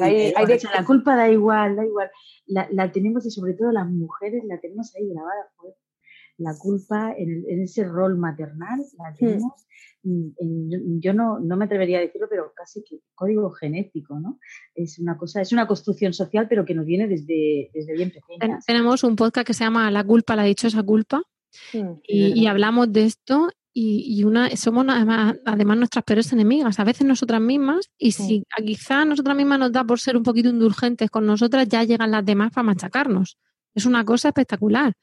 la culpa da igual, da igual. La, la, tenemos y sobre todo las mujeres la tenemos ahí grabada la culpa en, ese rol maternal la hmm. tenemos, yo no, no, me atrevería a decirlo, pero casi que código genético, ¿no? Es una cosa, es una construcción social, pero que nos viene desde, desde bien pequeñas. Tenemos un podcast que se llama La culpa, la esa culpa, hmm. y, hablamos de esto y, una somos además, además, nuestras peores enemigas, a veces nosotras mismas, y si quizá nosotras mismas nos da por ser un poquito indulgentes con nosotras, ya llegan las demás para machacarnos. Es una cosa espectacular.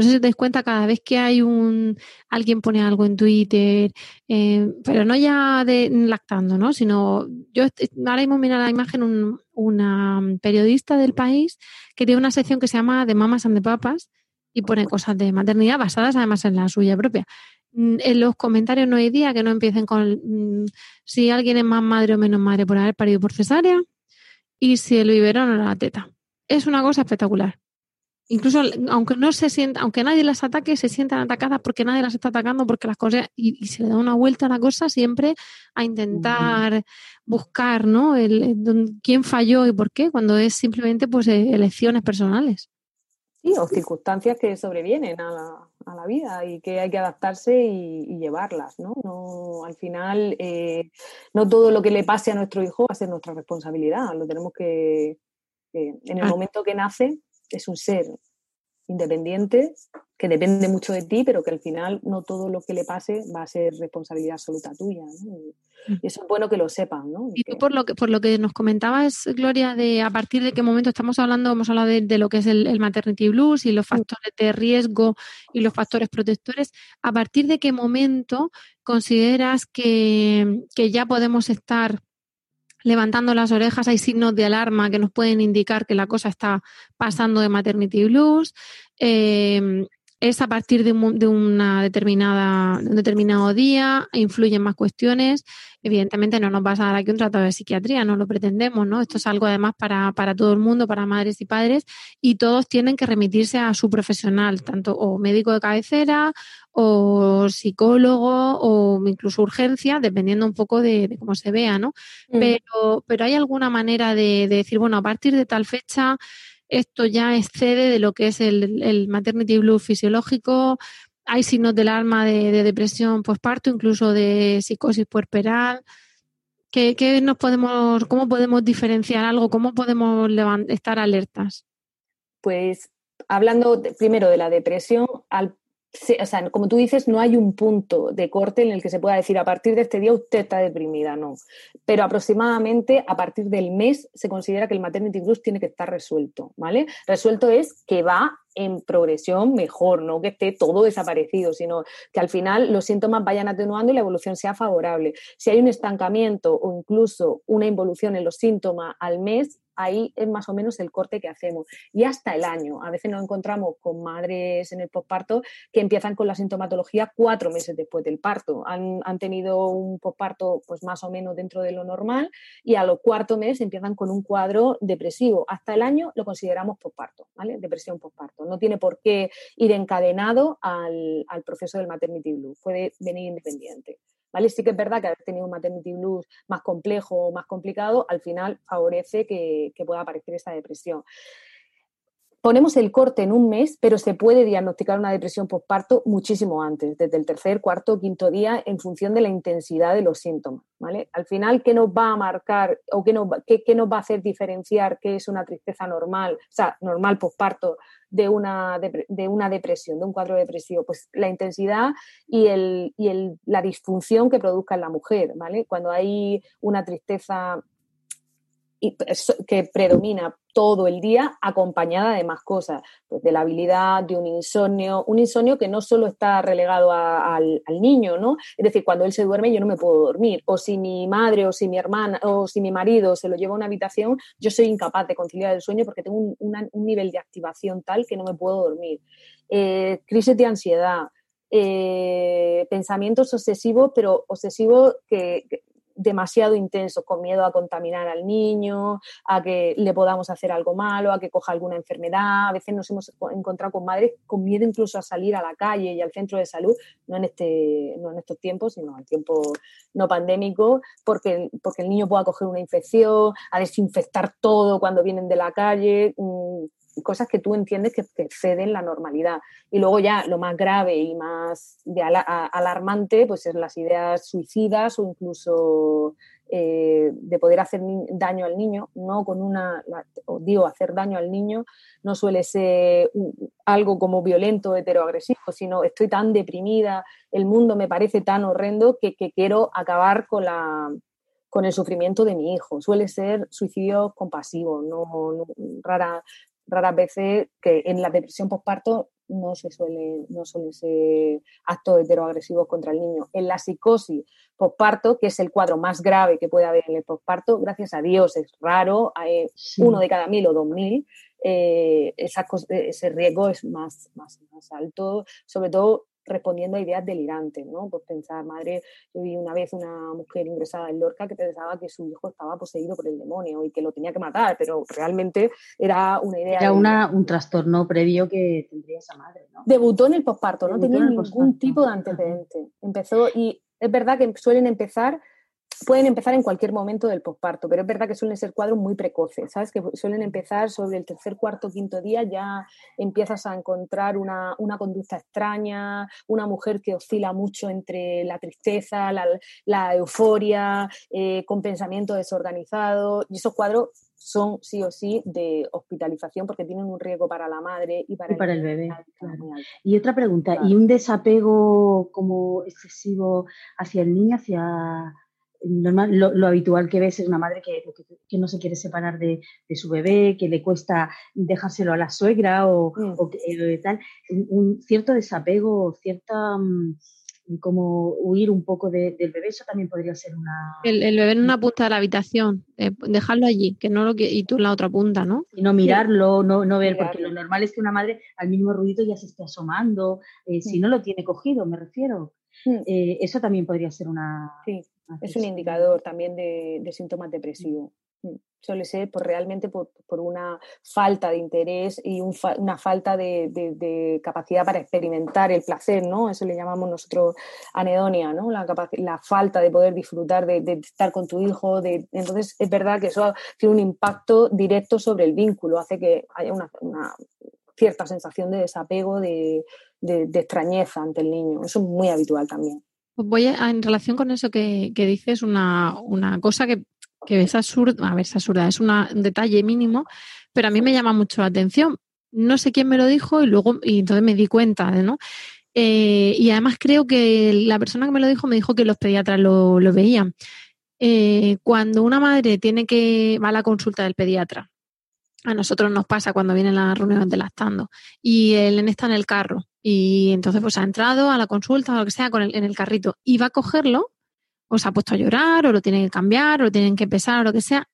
No sé si os dais cuenta cada vez que hay un alguien pone algo en Twitter, eh, pero no ya de lactando, ¿no? Sino yo ahora mismo mira la imagen una periodista del país que tiene una sección que se llama de mamas and de papas y pone cosas de maternidad basadas además en la suya propia. Mm, en los comentarios no hay día que no empiecen con mm, si alguien es más madre o menos madre por haber parido por cesárea, y si el biberón o la teta. Es una cosa espectacular. Incluso aunque no se sienta, aunque nadie las ataque, se sientan atacadas porque nadie las está atacando, porque las cosas, y, se le da una vuelta a la cosa siempre a intentar buscar, ¿no? El, quién falló y por qué, cuando es simplemente pues e, elecciones personales. Sí, o circunstancias que sobrevienen a la, vida y que hay que adaptarse y, llevarlas, ¿no? no al final, eh, no todo lo que le pase a nuestro hijo va a ser nuestra responsabilidad, lo tenemos que, en el ah. momento que nace, es un ser independiente que depende mucho de ti, pero que al final no todo lo que le pase va a ser responsabilidad absoluta tuya. Mm. Y eso es bueno que lo sepan. ¿no? Y tú por lo que, por lo que nos comentabas, Gloria, de a partir de qué momento estamos hablando, hemos hablado de, lo que es el, maternity blues y los factores de riesgo y los factores protectores, ¿a partir de qué momento consideras que, que ya podemos estar levantando las orejas, hay signos de alarma que nos pueden indicar que la cosa está pasando de maternity blues. Em, es a partir de, una determinada, un determinado día, influyen más cuestiones. Evidentemente no nos va a dar aquí un tratado de psiquiatría, no lo pretendemos, ¿no? Esto es algo además para, para todo el mundo, para madres y padres, y todos tienen que remitirse a su profesional, tanto o médico de cabecera, o psicólogo, o incluso urgencia, dependiendo un poco de, cómo se vea, ¿no? Mm. Pero, pero hay alguna manera de, de decir, bueno, a partir de tal fecha esto ya excede de lo que es el, maternity blues fisiológico. Hay signos del alma de, depresión postparto, incluso de psicosis puerperal. ¿Qué, nos podemos, ¿Cómo podemos diferenciar algo? ¿Cómo podemos estar alertas? Pues hablando primero de la depresión, al o sea, como tú dices, no hay un punto de corte en el que se pueda decir a partir de este día usted está deprimida, no. Pero aproximadamente a partir del mes se considera que el maternity blues tiene que estar resuelto, ¿vale? Resuelto es que va en progresión mejor, no que esté todo desaparecido, sino que al final los síntomas vayan atenuando y la evolución sea favorable. Si hay un estancamiento o incluso una involución en los síntomas al mes, ahí es más o menos el corte que hacemos. Y hasta el año. A veces nos encontramos con madres en el posparto que empiezan con la sintomatología cuatro meses después del parto. Han, tenido un posparto pues más o menos dentro de lo normal y a los cuarto mes empiezan con un cuadro depresivo. Hasta el año lo consideramos posparto, ¿vale? Depresión posparto. No tiene por qué ir encadenado al, al proceso del maternity blues. Puede venir independiente. ¿Vale? Sí que es verdad que haber tenido un maternity blues más complejo o más complicado, al final favorece que, pueda aparecer esta depresión ponemos el corte en un mes, pero se puede diagnosticar una depresión postparto muchísimo antes, desde el tercer, cuarto, quinto día, en función de la intensidad de los síntomas. ¿vale? Al final, ¿qué nos va a marcar o qué nos, qué, qué nos va a hacer diferenciar qué es una tristeza normal, o sea, normal postparto, de una, de, una depresión, de un cuadro depresivo? Pues la intensidad y, el, y el, la disfunción que produzca en la mujer, ¿vale? Cuando hay una tristeza que predomina todo el día acompañada de más cosas, pues de la habilidad, de un insomnio, un insomnio que no solo está relegado al, niño, ¿no? Es decir, cuando él se duerme yo no me puedo dormir, o si mi madre o si mi hermana o si mi marido se lo lleva a una habitación, yo soy incapaz de conciliar el sueño porque tengo un, nivel de activación tal que no me puedo dormir. Eh, crisis de ansiedad, eh, pensamientos obsesivos, pero obsesivos que, demasiado intensos, con miedo a contaminar al niño, a que le podamos hacer algo malo, a que coja alguna enfermedad. A veces nos hemos encontrado con madres con miedo incluso a salir a la calle y al centro de salud, no en, este, no en estos tiempos, sino en tiempo no pandémico, porque, porque el niño pueda coger una infección, a desinfectar todo cuando vienen de la calle. Mm, cosas que tú entiendes que, exceden la normalidad. Y luego ya lo más grave y más alarmante, pues es las ideas suicidas o incluso eh, de poder hacer daño al niño, no con una, digo, hacer daño al niño no suele ser algo como violento, heteroagresivo, sino estoy tan deprimida, el mundo me parece tan horrendo que, quiero acabar con la con el sufrimiento de mi hijo. Suele ser suicidio compasivo, no rara, raras veces que en la depresión postparto no se suele, no suele ser actos heteroagresivos contra el niño. En la psicosis postparto, que es el cuadro más grave que puede haber en el postparto, gracias a Dios es raro, hay uno de cada mil o dos mil, eh, ese riesgo es más, más, más alto, sobre todo respondiendo a ideas delirantes, ¿no? Pues pensar, madre, yo vi una vez una mujer ingresada en Lorca que pensaba que su hijo estaba poseído por el demonio y que lo tenía que matar, pero realmente era una idea... Era una, un trastorno previo que tendría esa madre, ¿no? Debutó en el posparto, no tenía ningún tipo de antecedente. Empezó y es verdad que suelen empezar pueden empezar en cualquier momento del posparto, pero es verdad que suelen ser cuadros muy precoces, ¿sabes? Que suelen empezar sobre el tercer, cuarto, quinto día, ya empiezas a encontrar una, conducta extraña, una mujer que oscila mucho entre la tristeza, la, euforia, eh, con pensamiento desorganizado, y esos cuadros son sí o sí de hospitalización porque tienen un riesgo para la madre y para, el, bebé. Y otra pregunta, ¿y un desapego como excesivo hacia el niño, hacia normal, lo, habitual que ves es una madre que, que, no se quiere separar de, su bebé, que le cuesta dejárselo a la suegra o, mm. eh, tal, un, cierto desapego, cierta mm, como huir un poco del bebé, eso también podría ser una... El, bebé en una punta de la habitación, eh, dejarlo allí, que no lo y tú en la otra punta, ¿no? Y no mirarlo, no, no ver, porque lo normal es que una madre al mínimo ruido ya se esté asomando, eh, si no lo tiene cogido, me refiero. eso también podría ser una, es un indicador también de, síntomas depresivos. Mm. Suele ser por, realmente por, una falta de interés y una falta de, capacidad para experimentar el placer, ¿no? Eso le llamamos nosotros anedonia, ¿no? La, la falta de poder disfrutar de, estar con tu hijo. De, entonces, es verdad que eso tiene un impacto directo sobre el vínculo, hace que haya una, una cierta sensación de desapego, de, extrañeza ante el niño. Eso es muy habitual también. Pues voy a, en relación con eso que, dices, una, cosa que, es absurda, a ver, es absurda, es un detalle mínimo, pero a mí me llama mucho la atención. No sé quién me lo dijo y luego, y entonces me di cuenta, ¿no? Eh, y además creo que la persona que me lo dijo me dijo que los pediatras lo, veían. Eh, cuando una madre tiene que va a la consulta del pediatra, a nosotros nos pasa cuando vienen las reuniones de lactando y el nene está en el carro y entonces pues ha entrado a la consulta o lo que sea con el, en el carrito y va a cogerlo o se ha puesto a llorar o lo tienen que cambiar o lo tienen que pesar o lo que sea,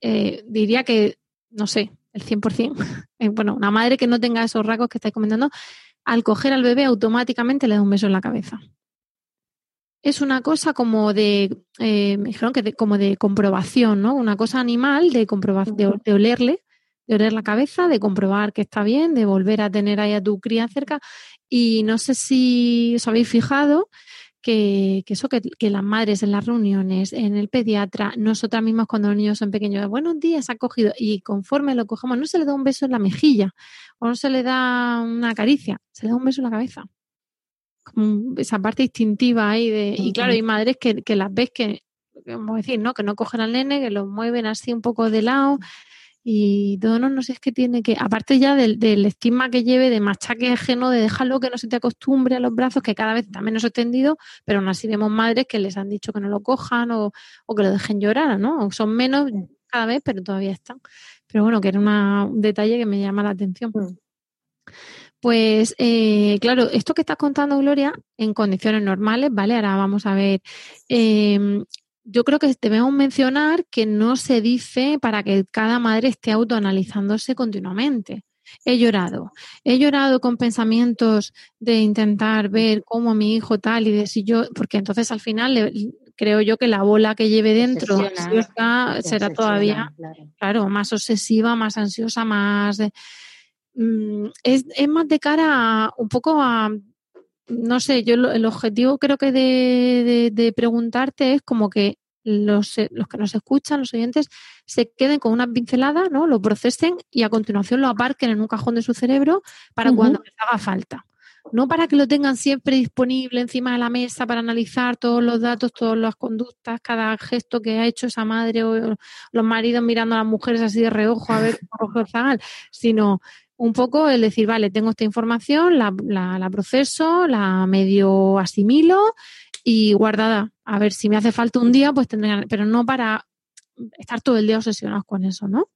eh, diría que, no sé, el 100%, [laughs] eh, bueno, una madre que no tenga esos rasgos que estáis comentando, al coger al bebé automáticamente le da un beso en la cabeza. Es una cosa como de, eh, me dijeron que como de comprobación, ¿no? Una cosa animal de, comprobación, de olerle de oler la cabeza, de comprobar que está bien, de volver a tener ahí a tu cría cerca. Y no sé si os habéis fijado que, eso, que, las madres en las reuniones, en el pediatra, nosotras mismas cuando los niños son pequeños, buenos días, ha cogido, y conforme lo cogemos, no se le da un beso en la mejilla o no se le da una caricia, se le da un beso en la cabeza. Como esa parte instintiva ahí de, y claro, hay madres que, que las ves que, vamos decir, ¿no? Que no cogen al nene, que lo mueven así un poco de lado, y todo no, no sé, es que tiene que, aparte ya del, estigma que lleve de machaque ajeno, de dejarlo que no se te acostumbre a los brazos, que cada vez está menos extendido, pero aún así vemos madres que les han dicho que no lo cojan o, que lo dejen llorar, ¿no? Son menos cada vez, pero todavía están. Pero bueno, que era un detalle que me llama la atención. Mm. Pues eh, claro, esto que estás contando, Gloria, en condiciones normales, ¿vale? Ahora vamos a ver eh, yo creo que debemos mencionar que no se dice para que cada madre esté autoanalizándose continuamente. He llorado, he llorado con pensamientos de intentar ver cómo mi hijo tal y de si yo, porque entonces al final creo yo que la bola que lleve dentro será todavía, claro. más obsesiva, más ansiosa, más... Mm, es, más de cara un poco a no sé, yo el objetivo creo que de, de, preguntarte es como que los, eh, los, que nos escuchan, los oyentes, se queden con una pincelada, ¿no? Lo procesen y a continuación lo aparquen en un cajón de su cerebro para cuando les haga falta. No para que lo tengan siempre disponible encima de la mesa para analizar todos los datos, todas las conductas, cada gesto que ha hecho esa madre o los maridos mirando a las mujeres así de reojo a ver rojo sino un poco el decir, vale, tengo esta información, la, la, proceso, la medio asimilo y guardada. A ver, si me hace falta un día, pues tendría, pero no para estar todo el día obsesionados con eso, ¿no?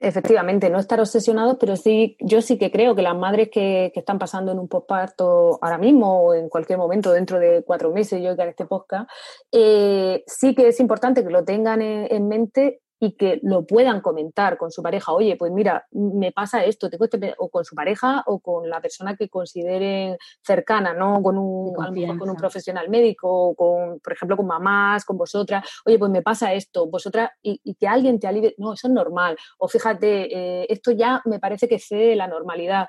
Efectivamente, no estar obsesionados, pero sí, yo sí que creo que las madres que, están pasando en un postparto ahora mismo o en cualquier momento, dentro de cuatro meses, yo que en este podcast, eh, sí que es importante que lo tengan en, mente y que lo puedan comentar con su pareja, oye, pues mira, me pasa esto, tengo este, o con su pareja o con la persona que consideren cercana, ¿no? Con un, con un profesional médico, o con, por ejemplo, con mamás, con vosotras, oye, pues me pasa esto, vosotras, y, que alguien te alivie, no, eso es normal, o fíjate, eh, esto ya me parece que sé la normalidad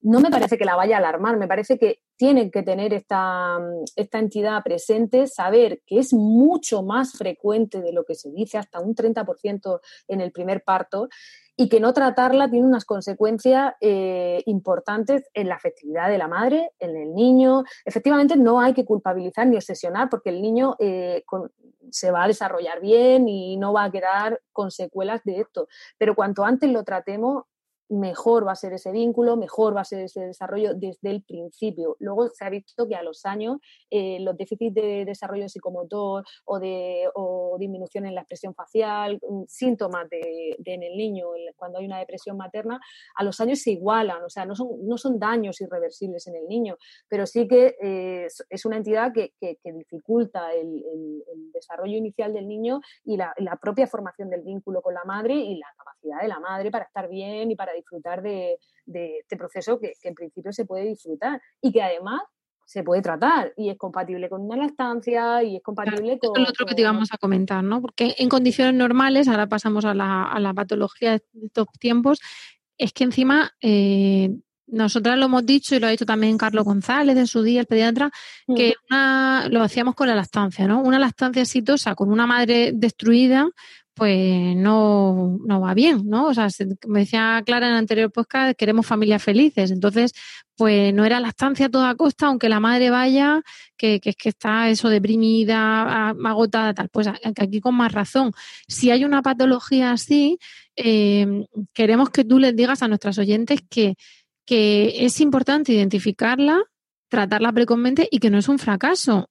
no me parece que la vaya a alarmar, me parece que tienen que tener esta, esta, entidad presente, saber que es mucho más frecuente de lo que se dice, hasta un 30% en el primer parto, y que no tratarla tiene unas consecuencias eh, importantes en la afectividad de la madre, en el niño. Efectivamente, no hay que culpabilizar ni obsesionar porque el niño eh, se va a desarrollar bien y no va a quedar con secuelas de esto. Pero cuanto antes lo tratemos, mejor va a ser ese vínculo, mejor va a ser ese desarrollo desde el principio. Luego se ha visto que a los años eh, los déficits de desarrollo psicomotor o de disminución en la expresión facial, mm, síntomas de, en el niño cuando hay una depresión materna, a los años se igualan, o sea, no son, daños irreversibles en el niño, pero sí que eh, es una entidad que, dificulta el, desarrollo inicial del niño y la propia formación del vínculo con la madre y la capacidad de la madre para estar bien y para disfrutar de, este proceso que, en principio se puede disfrutar y que además se puede tratar y es compatible con una lactancia y es compatible con... Es lo otro que te íbamos a comentar, ¿no? Porque en condiciones normales, ahora pasamos a la, patología de estos tiempos, es que encima... Eh, nosotras lo hemos dicho y lo ha dicho también Carlos González en su día, el pediatra, que lo hacíamos con la lactancia, ¿no? Una lactancia exitosa con una madre destruida, pues no, no va bien, ¿no? O sea, como decía Clara en el anterior podcast, queremos familias felices. Entonces, pues no era lactancia a toda costa, aunque la madre vaya, que, que es que está eso deprimida, agotada, tal. Pues aquí con más razón. Si hay una patología así, eh, queremos que tú les digas a nuestras oyentes que, que es importante identificarla, tratarla precozmente y que no es un fracaso.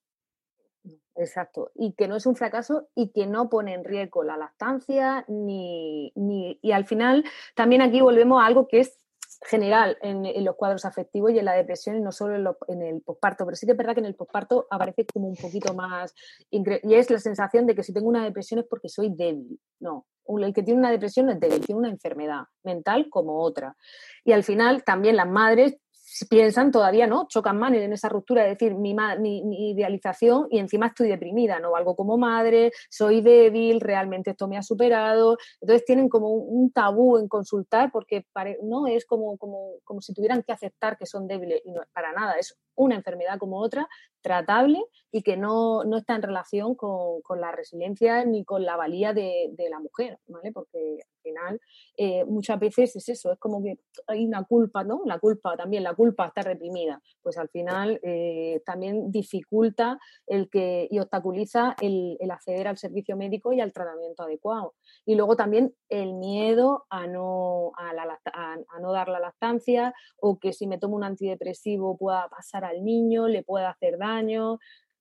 Exacto, y que no es un fracaso y que no pone en riesgo la lactancia ni, ni y al final también aquí volvemos a algo que es general en, los cuadros afectivos y en la depresión y no solo en, el posparto, pero sí que es verdad que en el posparto aparece como un poquito más y es la sensación de que si tengo una depresión es porque soy débil. No, el que tiene una depresión no es débil, tiene una enfermedad mental como otra. Y al final también las madres piensan todavía, ¿no? Chocan más en esa ruptura de decir mi, mi, idealización y encima estoy deprimida, no valgo como madre, soy débil, realmente esto me ha superado. Entonces tienen como un tabú en consultar porque no es como, como, como si tuvieran que aceptar que son débiles y no para nada, es una enfermedad como otra, tratable y que no, está en relación con, la resiliencia ni con la valía de, la mujer, ¿vale? Porque final eh, muchas veces es eso, es como que hay una culpa, ¿no? La culpa también, la culpa está reprimida, pues al final eh, también dificulta el que y obstaculiza el, acceder al servicio médico y al tratamiento adecuado. Y luego también el miedo a no, a, a no dar la lactancia o que si me tomo un antidepresivo pueda pasar al niño, le pueda hacer daño.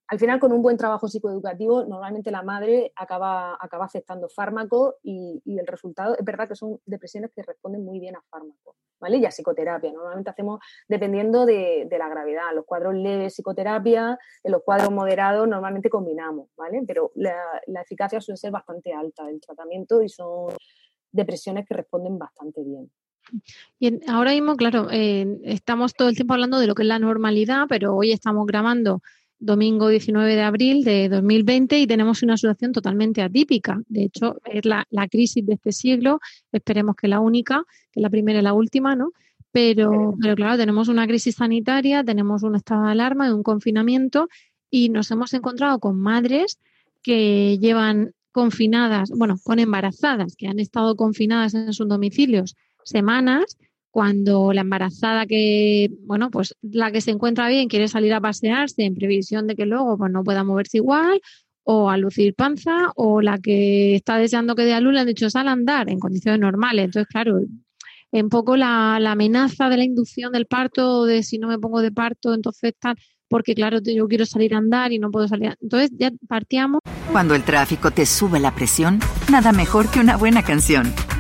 Al final, con un buen trabajo psicoeducativo, normalmente la madre acaba, acaba aceptando fármacos y, el resultado es verdad que son depresiones que responden muy bien a fármacos, ¿vale? Y a psicoterapia. Normalmente hacemos dependiendo de, la gravedad. Los cuadros leves psicoterapia, en los cuadros moderados normalmente combinamos, ¿vale? Pero la, la eficacia suele ser bastante alta del tratamiento y son depresiones que responden bastante bien. Y ahora mismo, claro, estamos todo el tiempo hablando de lo que es la normalidad, pero hoy estamos grabando domingo 19 de abril de 2020 y tenemos una situación totalmente atípica. De hecho, es la, crisis de este siglo, esperemos que la única, que la primera y la última, ¿no? Pero, pero claro, tenemos una crisis sanitaria, tenemos un estado de alarma, un confinamiento y nos hemos encontrado con madres que llevan confinadas, bueno, con embarazadas, que han estado confinadas en sus domicilios semanas cuando la embarazada que, bueno, pues la que se encuentra bien quiere salir a pasearse en previsión de que luego pues no pueda moverse igual o a lucir panza o la que está deseando que dé a luz le han dicho sal a andar en condiciones normales. Entonces, claro, un poco la, la amenaza de la inducción del parto, de si no me pongo de parto, entonces tal, porque claro, yo quiero salir a andar y no puedo salir. Entonces ya partíamos. Cuando el tráfico te sube la presión, nada mejor que una buena canción.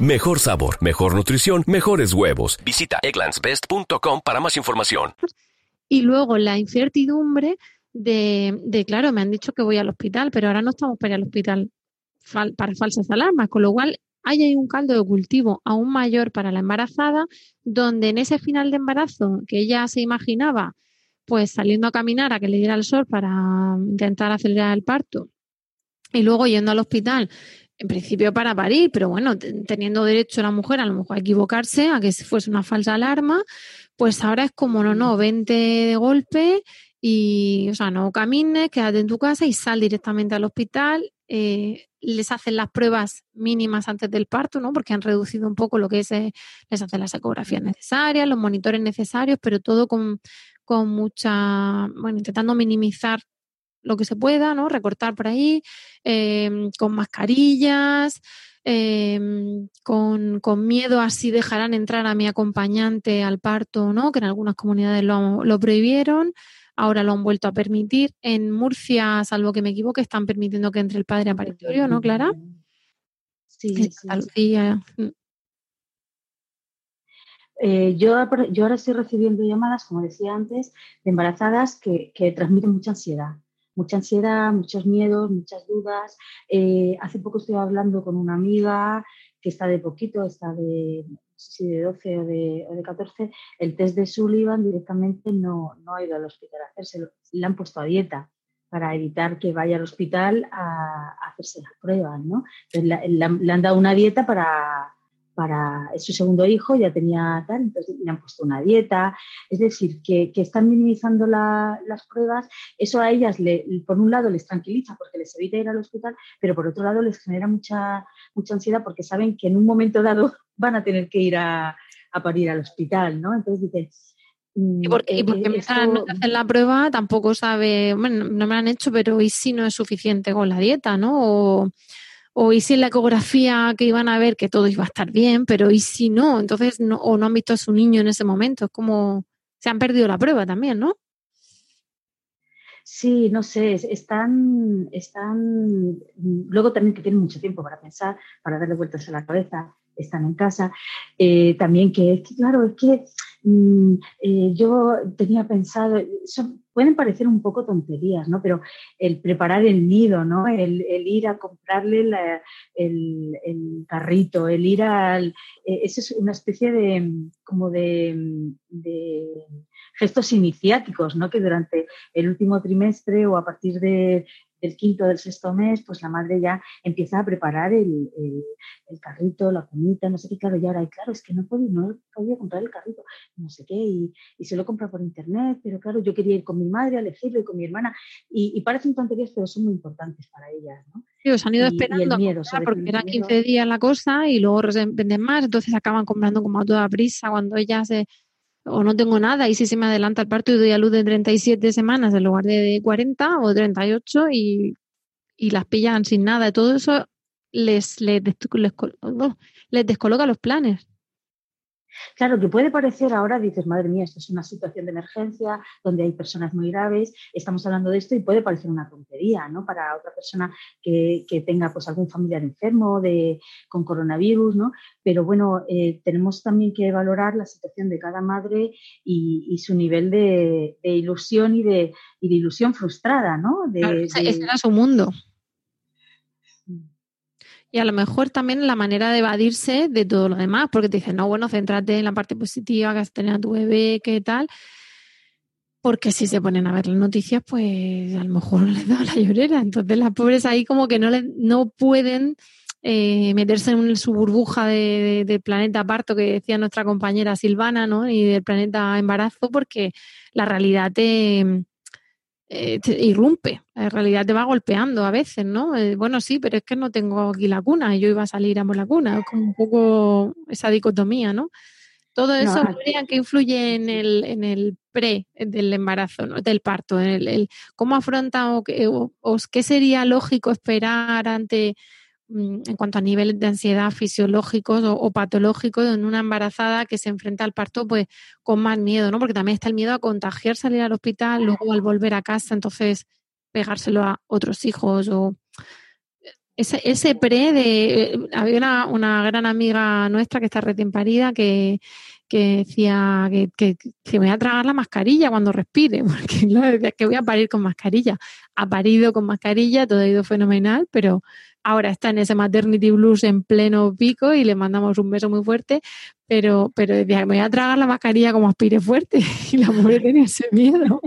Mejor sabor, mejor nutrición, mejores huevos. Visita egglandsbest.com para más información. Y luego la incertidumbre de, de, claro, me han dicho que voy al hospital, pero ahora no estamos para ir al hospital para falsas alarmas, con lo cual hay ahí un caldo de cultivo aún mayor para la embarazada, donde en ese final de embarazo que ella se imaginaba, pues saliendo a caminar a que le diera el sol para intentar acelerar el parto, y luego yendo al hospital en principio para parir, pero bueno, teniendo derecho la mujer a lo mejor a equivocarse, a que fuese una falsa alarma, pues ahora es como, no, no, vente de golpe y, o sea, no camines, quédate en tu casa y sal directamente al hospital. Eh, les hacen las pruebas mínimas antes del parto, ¿no? Porque han reducido un poco lo que es, eh, les hacen las ecografías necesarias, los monitores necesarios, pero todo con, con mucha, bueno, intentando minimizar lo que se pueda, ¿no? Recortar por ahí, em, con mascarillas, em, con, miedo a si dejarán entrar a mi acompañante al parto no, que en algunas comunidades lo, lo, prohibieron, ahora lo han vuelto a permitir. En Murcia, salvo que me equivoque, están permitiendo que entre el padre a paritorio, ¿no, Clara? Sí, sí, mm. eh, yo, yo, ahora estoy recibiendo llamadas, como decía antes, de embarazadas que, que transmiten mucha ansiedad mucha ansiedad, muchos miedos, muchas dudas. Eh, hace poco estoy hablando con una amiga que está de poquito, está de, no sé si de 12 o de, o de 14, el test de Sullivan directamente no, no ha ido al hospital a hacerse, le han puesto a dieta para evitar que vaya al hospital a, hacerse las pruebas, ¿no? le han dado una dieta para, para su segundo hijo, ya tenía tal, entonces le han puesto una dieta, es decir, que, están minimizando las pruebas, eso a ellas, le, por un lado, les tranquiliza porque les evita ir al hospital, pero por otro lado les genera mucha, mucha ansiedad porque saben que en un momento dado [laughs] van a tener que ir a, parir al hospital, ¿no? Entonces dicen... Y porque, y porque eh, hacen la prueba tampoco sabe, bueno, no me la han hecho, pero ¿y si no es suficiente con la dieta, no? O, o y si en la ecografía que iban a ver que todo iba a estar bien, pero y si no, entonces no, o no han visto a su niño en ese momento, es como se han perdido la prueba también, ¿no? Sí, no sé, están, están, luego también que tienen mucho tiempo para pensar, para darle vueltas a la cabeza, están en casa. Eh, también que, es que, claro, es que mm, eh, yo tenía pensado, pueden parecer un poco tonterías, ¿no? Pero el preparar el nido, ¿no? El, ir a comprarle el, carrito, el ir al... Eh, es una especie de, como de, gestos iniciáticos, ¿no? Que durante el último trimestre o a partir de, del quinto del sexto mes, pues la madre ya empieza a preparar el, carrito, la comida, no sé qué, claro, y ahora, y claro, es que no podía, no podía comprar el carrito, no sé qué, y, se lo compra por internet, pero claro, yo quería ir con mi madre a elegirlo y con mi hermana, y, y parecen tonterías, pero son muy importantes para ellas, ¿no? Sí, os han ido esperando porque eran 15 días la cosa y luego venden más, entonces acaban comprando como a toda prisa cuando ella se o no tengo nada y si se me adelanta el parto y doy a luz de 37 semanas en lugar de 40 o 38 y, y las pillan sin nada. Todo eso les, les, les descoloca los planes. Claro, que puede parecer ahora, dices, madre mía, esto es una situación de emergencia donde hay personas muy graves, estamos hablando de esto y puede parecer una tontería, ¿no? Para otra persona que, tenga pues algún familiar enfermo de, con coronavirus, ¿no? Pero bueno, eh, tenemos también que valorar la situación de cada madre y, su nivel de, ilusión y de, ilusión frustrada, ¿no? De, ese era su mundo. Y a lo mejor también la manera de evadirse de todo lo demás, porque te dicen, no, bueno, céntrate en la parte positiva, que has tenido a tu bebé, qué tal. Porque si se ponen a ver las noticias, pues a lo mejor [laughs] les da la llorera. Entonces las pobres ahí como que no, le, no pueden eh, meterse en su burbuja de, de, planeta parto que decía nuestra compañera Silvana, ¿no? Y del planeta embarazo, porque la realidad te, eh, irrumpe, la realidad te va golpeando a veces, ¿no? Eh, bueno, sí, pero es que no tengo aquí la cuna, y yo iba a salir a por la cuna, es como un poco esa dicotomía, ¿no? Todo eso que influye en el, en el pre del embarazo, ¿no? del parto, el, el cómo afronta o, o, qué sería lógico esperar ante en cuanto a niveles de ansiedad fisiológicos o, patológicos en una embarazada que se enfrenta al parto pues con más miedo, ¿no? Porque también está el miedo a contagiar, salir al hospital, luego al volver a casa, entonces pegárselo a otros hijos o ese, pre de había una, gran amiga nuestra que está recién parida que, que decía que, que, me voy a tragar la mascarilla cuando respire, [laughs] porque decía que voy a parir con mascarilla. Ha parido con mascarilla, todo ha ido fenomenal, pero ahora está en ese maternity blues en pleno pico y le mandamos un beso muy fuerte, pero, pero decía, me voy a tragar la mascarilla como aspire fuerte [laughs] y la mujer [laughs] tenía ese miedo.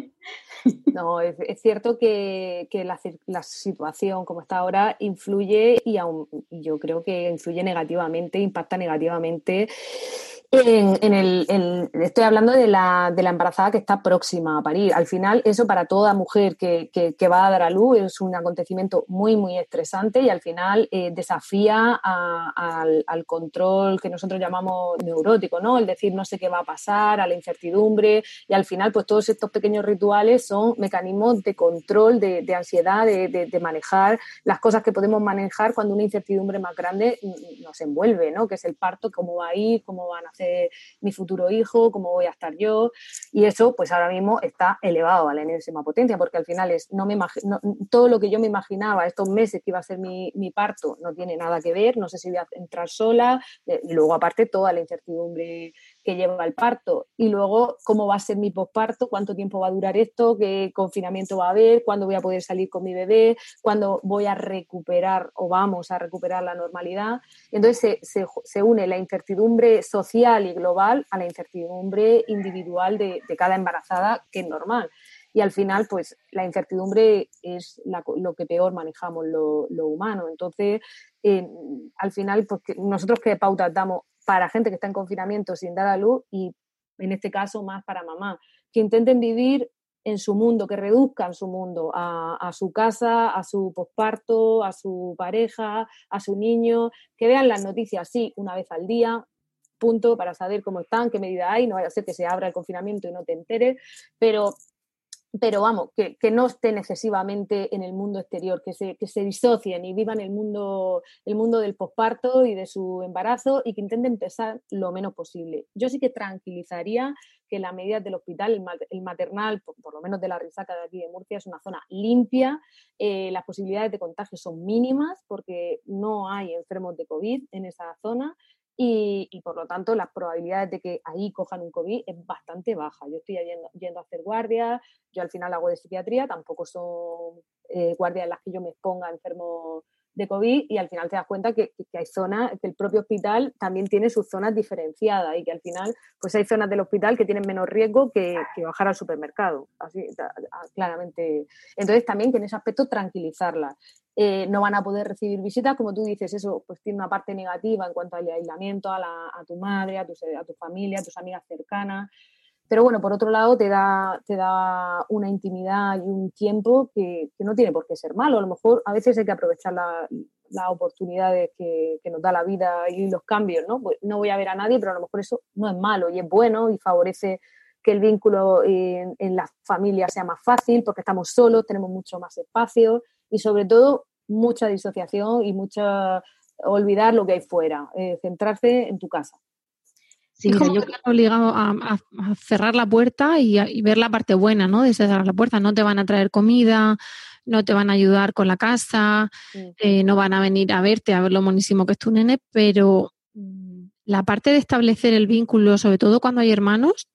No, es, cierto que, la, la, situación como está ahora influye y aún, yo creo que influye negativamente, impacta negativamente en, el, estoy hablando de la, de la, embarazada que está próxima a parir. Al final, eso para toda mujer que, que, va a dar a luz es un acontecimiento muy, muy estresante y al final eh, desafía al, al, control que nosotros llamamos neurótico, ¿no? El decir no sé qué va a pasar, a la incertidumbre y al final, pues todos estos pequeños rituales son mecanismos de control, de, de ansiedad, de, de, manejar las cosas que podemos manejar cuando una incertidumbre más grande nos envuelve, ¿no? Que es el parto, cómo va a ir, cómo van a mi futuro hijo, cómo voy a estar yo. Y eso, pues ahora mismo está elevado a la enésima potencia, porque al final es, no me todo lo que yo me imaginaba estos meses que iba a ser mi, mi, parto no tiene nada que ver, no sé si voy a entrar sola, eh, y luego aparte toda la incertidumbre que lleva el parto. Y luego cómo va a ser mi posparto, cuánto tiempo va a durar esto, qué confinamiento va a haber, cuándo voy a poder salir con mi bebé, cuándo voy a recuperar o vamos a recuperar la normalidad. Entonces se, se, une la incertidumbre social y global a la incertidumbre individual de, de cada embarazada, que es normal. Y al final, pues la incertidumbre es lo que peor manejamos lo, lo humano. Entonces, eh, al final, pues nosotros qué pautas damos para gente que está en confinamiento sin dar a luz y en este caso más para mamá, que intenten vivir en su mundo, que reduzcan su mundo a, su casa, a su posparto, a su pareja, a su niño, que vean las noticias, sí, una vez al día, punto, para saber cómo están, qué medida hay, no vaya a ser que se abra el confinamiento y no te enteres, pero pero vamos, que, no estén excesivamente en el mundo exterior, que se, que se disocien y vivan el mundo, el mundo del posparto y de su embarazo y que intenten pesar lo menos posible. Yo sí que tranquilizaría que la medida del hospital, el maternal, por, lo menos de la risaca de aquí de Murcia, es una zona limpia, eh, las posibilidades de contagio son mínimas porque no hay enfermos de COVID en esa zona y, por lo tanto las probabilidades de que ahí cojan un COVID es bastante baja. Yo estoy yendo, yendo a hacer guardias, yo al final hago de psiquiatría, tampoco son eh, guardias en las que yo me exponga enfermo de COVID y al final te das cuenta que, hay zonas, que el propio hospital también tiene sus zonas diferenciadas y que al final pues hay zonas del hospital que tienen menos riesgo que, bajar al supermercado, así claramente. Entonces también que en ese aspecto tranquilizarlas. Eh, no van a poder recibir visitas, como tú dices, eso pues tiene una parte negativa en cuanto al aislamiento a, a tu madre, a tu, a tu familia, a tus amigas cercanas. Pero bueno, por otro lado, te da, te da una intimidad y un tiempo que, no tiene por qué ser malo. A lo mejor a veces hay que aprovechar las oportunidades que, nos da la vida y los cambios, ¿no? Pues no voy a ver a nadie, pero a lo mejor eso no es malo y es bueno y favorece que el vínculo en, en la familia sea más fácil porque estamos solos, tenemos mucho más espacio y sobre todo mucha disociación y mucha olvidar lo que hay fuera, eh, centrarse en tu casa. Sí, es como yo... obligado a, cerrar la puerta y, ver la parte buena, ¿no? De cerrar la puerta. No te van a traer comida, no te van a ayudar con la casa, eh, no van a venir a verte, a ver lo monísimo que es tu nene, pero mm, la parte de establecer el vínculo, sobre todo cuando hay hermanos,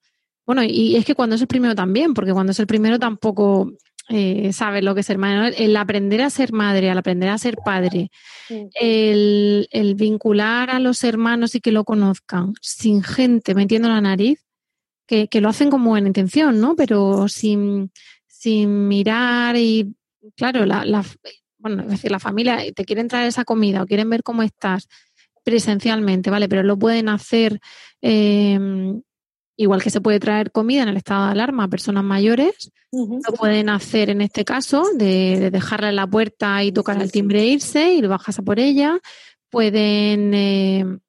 bueno, y es que cuando es el primero también, porque cuando es el primero tampoco eh, sabes lo que es ser madre, el aprender a ser madre, al aprender a ser padre, el, vincular a los hermanos y que lo conozcan sin gente metiendo la nariz, que, lo hacen con buena intención, ¿no? Pero sin, sin mirar y, claro, la, bueno, es decir, la familia te quieren traer esa comida o quieren ver cómo estás presencialmente, ¿vale? Pero lo pueden hacer em, igual que se puede traer comida en el estado de alarma a personas mayores, lo pueden hacer en este caso de, dejarla en la puerta y tocar el timbre e irse y lo bajas a por ella. Pueden em,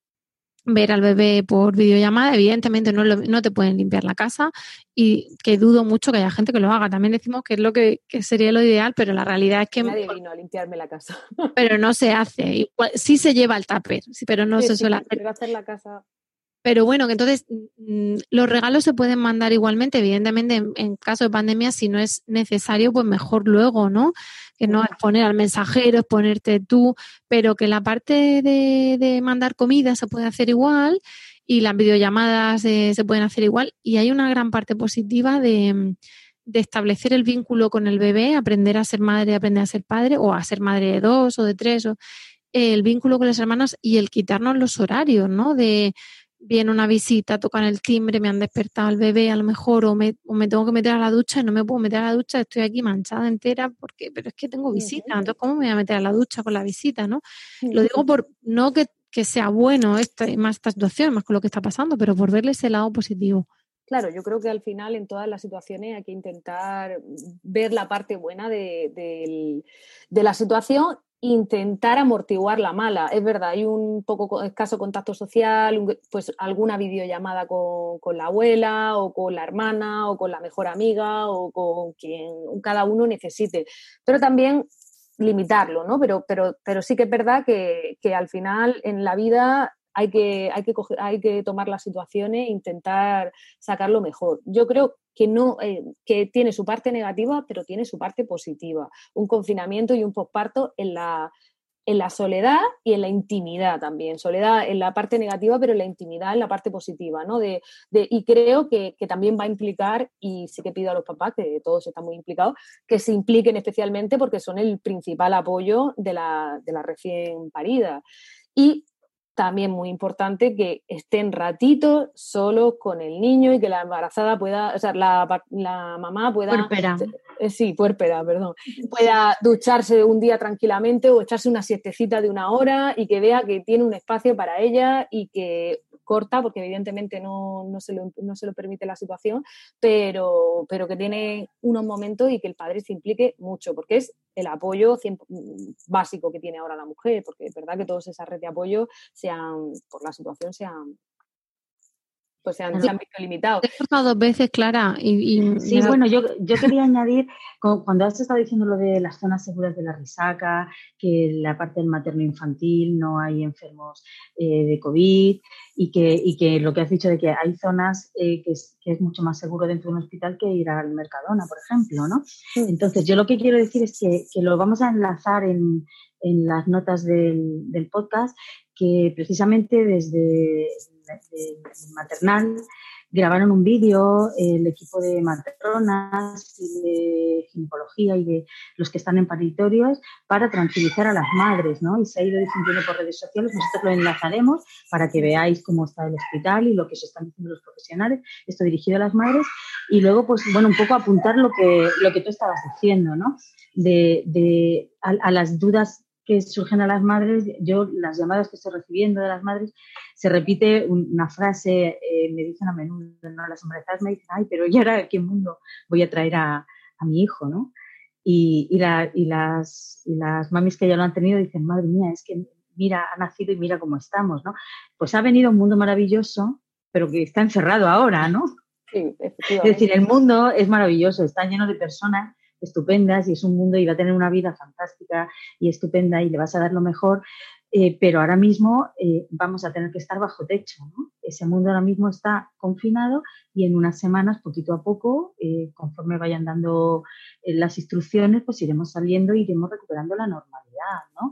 ver al bebé por videollamada, evidentemente no, no, te pueden limpiar la casa y que dudo mucho que haya gente que lo haga. También decimos que es lo que, sería lo ideal, pero la realidad es que... Nadie vino a limpiarme la casa. Pero no se hace. sí se lleva el tupper, pero no se suele hacer. hacer la casa pero bueno, que entonces mm, los regalos se pueden mandar igualmente, evidentemente, en, caso de pandemia, si no es necesario, pues mejor luego, ¿no? Que no es poner al mensajero, es ponerte tú, pero que la parte de, mandar comida se puede hacer igual y las videollamadas eh, se pueden hacer igual. Y hay una gran parte positiva de, de establecer el vínculo con el bebé, aprender a ser madre, aprender a ser padre, o a ser madre de dos o de tres, o el vínculo con las hermanas y el quitarnos los horarios, ¿no? De viene una visita, tocan el timbre, me han despertado al bebé a lo mejor, o me, tengo que meter a la ducha y no me puedo meter a la ducha, estoy aquí manchada entera, porque, pero es que tengo visita, entonces ¿cómo me voy a meter a la ducha con la visita? ¿no? Lo digo por, no que, sea bueno esta, más esta situación, más con lo que está pasando, pero por verle ese lado positivo. Claro, yo creo que al final en todas las situaciones hay que intentar ver la parte buena de, de la situación intentar amortiguar la mala. Es verdad, hay un poco escaso contacto social, pues alguna videollamada con, con, la abuela o con la hermana o con la mejor amiga o con quien cada uno necesite. Pero también limitarlo, ¿no? Pero, pero, pero sí que es verdad que, que al final en la vida hay que, hay que, hay que tomar las situaciones e intentar sacarlo mejor. Yo creo que, no, eh, que tiene su parte negativa, pero tiene su parte positiva. Un confinamiento y un posparto en la, en la soledad y en la intimidad también. Soledad en la parte negativa, pero en la intimidad en la parte positiva, ¿no? De, y creo que, que, también va a implicar, y sí que pido a los papás, que todos están muy implicados, que se impliquen especialmente porque son el principal apoyo de la, de la recién parida. Y también muy importante que estén ratitos solo con el niño y que la embarazada pueda, o sea, la, la mamá pueda... Puerpera. Eh, sí, puerpera, perdón. Pueda ducharse un día tranquilamente o echarse una siestecita de una hora y que vea que tiene un espacio para ella y que corta, porque evidentemente no, no, se, lo, no se lo permite la situación, pero, pero que tiene unos momentos y que el padre se implique mucho, porque es el apoyo básico que tiene ahora la mujer, porque es verdad que todas esas redes de apoyo sean, por la situación, sean pues se han, visto limitados. He dos veces, Clara. Y, sí, bueno, yo, yo [laughs] quería añadir, cuando has estado diciendo lo de las zonas seguras de la risaca, que la parte del materno-infantil no hay enfermos eh, de COVID y que, y que lo que has dicho de que hay zonas eh, que, es, que, es, mucho más seguro dentro de un hospital que ir al Mercadona, por ejemplo, ¿no? Entonces, yo lo que quiero decir es que, que lo vamos a enlazar en, en las notas del, del podcast, que precisamente desde maternal, grabaron un vídeo el equipo de matronas y de ginecología y de los que están en paritorios para tranquilizar a las madres, ¿no? Y se ha ido difundiendo por redes sociales, nosotros lo enlazaremos para que veáis cómo está el hospital y lo que se están diciendo los profesionales, esto dirigido a las madres, y luego, pues, bueno, un poco apuntar lo que, lo que tú estabas diciendo, ¿no? De, de a las dudas que surgen a las madres, yo las llamadas que estoy recibiendo de las madres, se repite una frase, eh, me dicen a menudo, ¿no? las embarazadas me dicen, ay, pero ¿y ahora a qué mundo voy a traer a, mi hijo? ¿no? Y, y, y, las, y las mamis que ya lo han tenido dicen, madre mía, es que mira, ha nacido y mira cómo estamos, ¿no? Pues ha venido un mundo maravilloso, pero que está encerrado ahora, ¿no? Sí, es decir, el mundo es maravilloso, está lleno de personas estupendas y es un mundo y va a tener una vida fantástica y estupenda y le vas a dar lo mejor, eh, pero ahora mismo eh, vamos a tener que estar bajo techo. Ese mundo ahora mismo está confinado y en unas semanas, poquito a poco, eh, conforme vayan dando las instrucciones, pues iremos saliendo y iremos recuperando la normalidad. ¿no?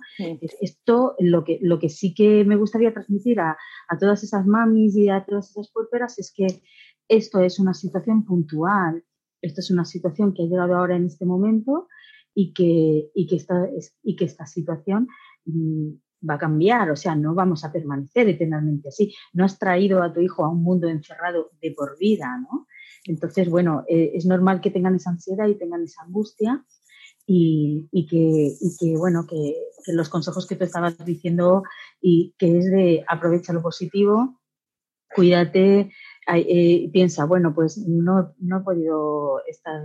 Esto, lo que, lo que sí que me gustaría transmitir a, a todas esas mamis y a todas esas puerperas es que esto es una situación puntual esta es una situación que ha llegado ahora en este momento y que, y que, esta, y que esta situación mm, va a cambiar, o sea, no vamos a permanecer eternamente así. No has traído a tu hijo a un mundo encerrado de por vida, ¿no? Entonces, bueno, eh, es normal que tengan esa ansiedad y tengan esa angustia y, que, y que, bueno, que, los consejos que tú estabas diciendo y que es de aprovecha lo positivo, cuídate, eh, piensa, bueno, pues no, no he podido estar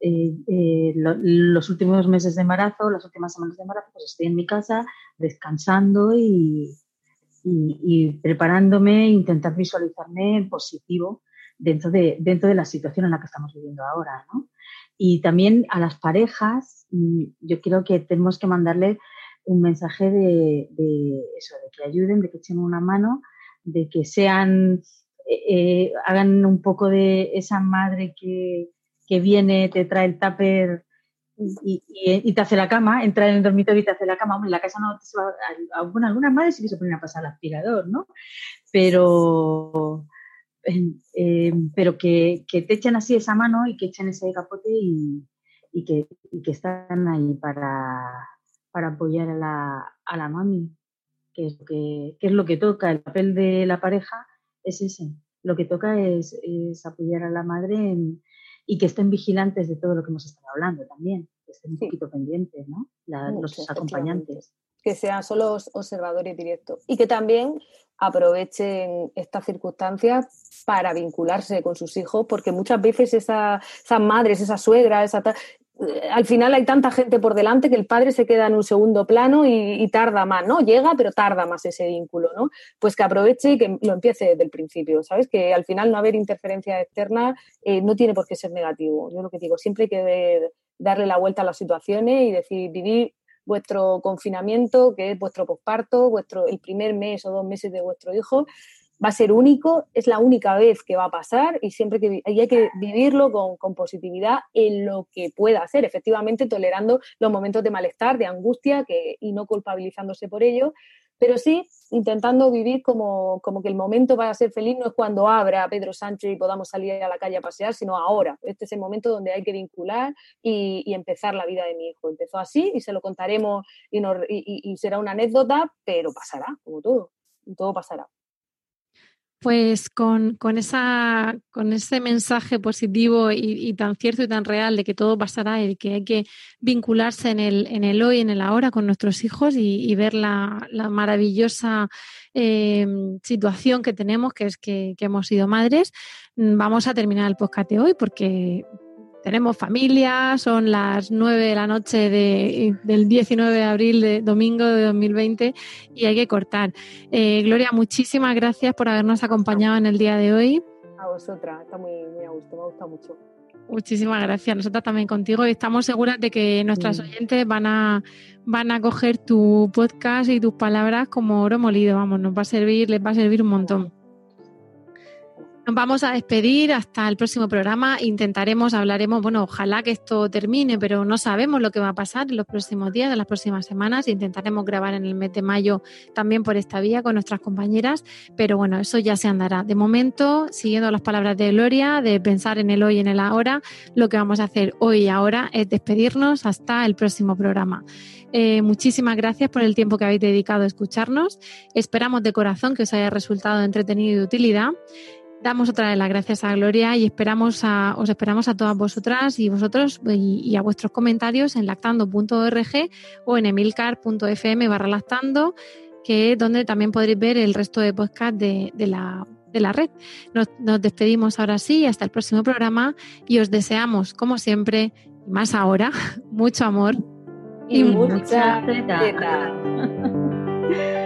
eh, eh, los últimos meses de embarazo, las últimas semanas de embarazo, pues estoy en mi casa descansando y, y, preparándome, intentar visualizarme en positivo dentro de, dentro de la situación en la que estamos viviendo ahora, ¿no? Y también a las parejas, mm, yo creo que tenemos que mandarle un mensaje de, eso, de que ayuden, de que echen una mano, de que sean, eh, eh, hagan un poco de esa madre que, que viene, te trae el tupper y, te hace la cama, entra en el dormitorio y te hace la cama. Hombre, la casa no se va, bueno, algunas madres sí que se ponen a pasar el aspirador, ¿no? Pero, eh, pero que, te echen así esa mano y que echen ese capote y, que, que, están ahí para, para apoyar a la, a la mami, que es, que, es lo que toca. El papel de la pareja es ese. Lo que toca es, es apoyar a la madre en, y que estén vigilantes de todo lo que hemos estado hablando también, que estén un poquito pendientes, ¿no? los acompañantes. Que sean solo observadores directos y que también aprovechen estas circunstancias para vincularse con sus hijos, porque muchas veces esas madres, esas suegras, esa al final hay tanta gente por delante que el padre se queda en un segundo plano y, tarda más, ¿no? Llega, pero tarda más ese vínculo, ¿no? Pues que aproveche y que lo empiece desde el principio, ¿sabes? Que al final no haber interferencia externa eh, no tiene por qué ser negativo. Yo lo que digo, siempre hay que darle la vuelta a las situaciones y decir, vivir vuestro confinamiento, que es vuestro posparto, vuestro, el primer mes o dos meses de vuestro hijo, va a ser único, es la única vez que va a pasar y siempre que hay que vivirlo con, positividad en lo que pueda hacer, efectivamente tolerando los momentos de malestar, de angustia y no culpabilizándose por ello, pero sí intentando vivir como, como, que el momento para ser feliz no es cuando abra Pedro Sánchez y podamos salir a la calle a pasear, sino ahora. Este es el momento donde hay que vincular y, empezar la vida de mi hijo. Empezó así y se lo contaremos y será una anécdota, pero pasará, como todo. Todo pasará. Pues con, esa, con ese mensaje positivo y, tan cierto y tan real de que todo pasará y que hay que vincularse en el, en el hoy, en el ahora con nuestros hijos y, ver la, maravillosa eh, situación que tenemos, que es que, hemos sido madres, vamos a terminar el podcast hoy porque tenemos familia, son las 9 de la noche de, del 19 de abril de domingo de 2020 y hay que cortar. Eh, Gloria, muchísimas gracias por habernos acompañado en el día de hoy. A vosotras, está muy, muy a gusto, me gusta mucho. Muchísimas gracias. Nosotras también contigo y estamos seguras de que nuestras oyentes van a, van a coger tu podcast y tus palabras como oro molido. Vamos, nos va a servir, les va a servir un montón. Vamos a despedir hasta el próximo programa. Intentaremos, hablaremos, bueno, ojalá que esto termine, pero no sabemos lo que va a pasar en los próximos días, en las próximas semanas. Intentaremos grabar en el mes de mayo también por esta vía con nuestras compañeras, pero bueno, eso ya se andará. De momento, siguiendo las palabras de Gloria, de pensar en el hoy y en el ahora, lo que vamos a hacer hoy y ahora es despedirnos hasta el próximo programa. Eh, muchísimas gracias por el tiempo que habéis dedicado a escucharnos. Esperamos de corazón que os haya resultado entretenido y de utilidad. Damos otra vez las gracias a Gloria y esperamos a, os esperamos a todas vosotras y vosotros y, a vuestros comentarios en lactando.org o en emilcar.fm barra lactando, que es donde también podréis ver el resto de podcast de, la, de la red. Nos, nos, despedimos ahora sí, hasta el próximo programa y os deseamos, como siempre, más ahora, [laughs] mucho amor y, mucha, [laughs]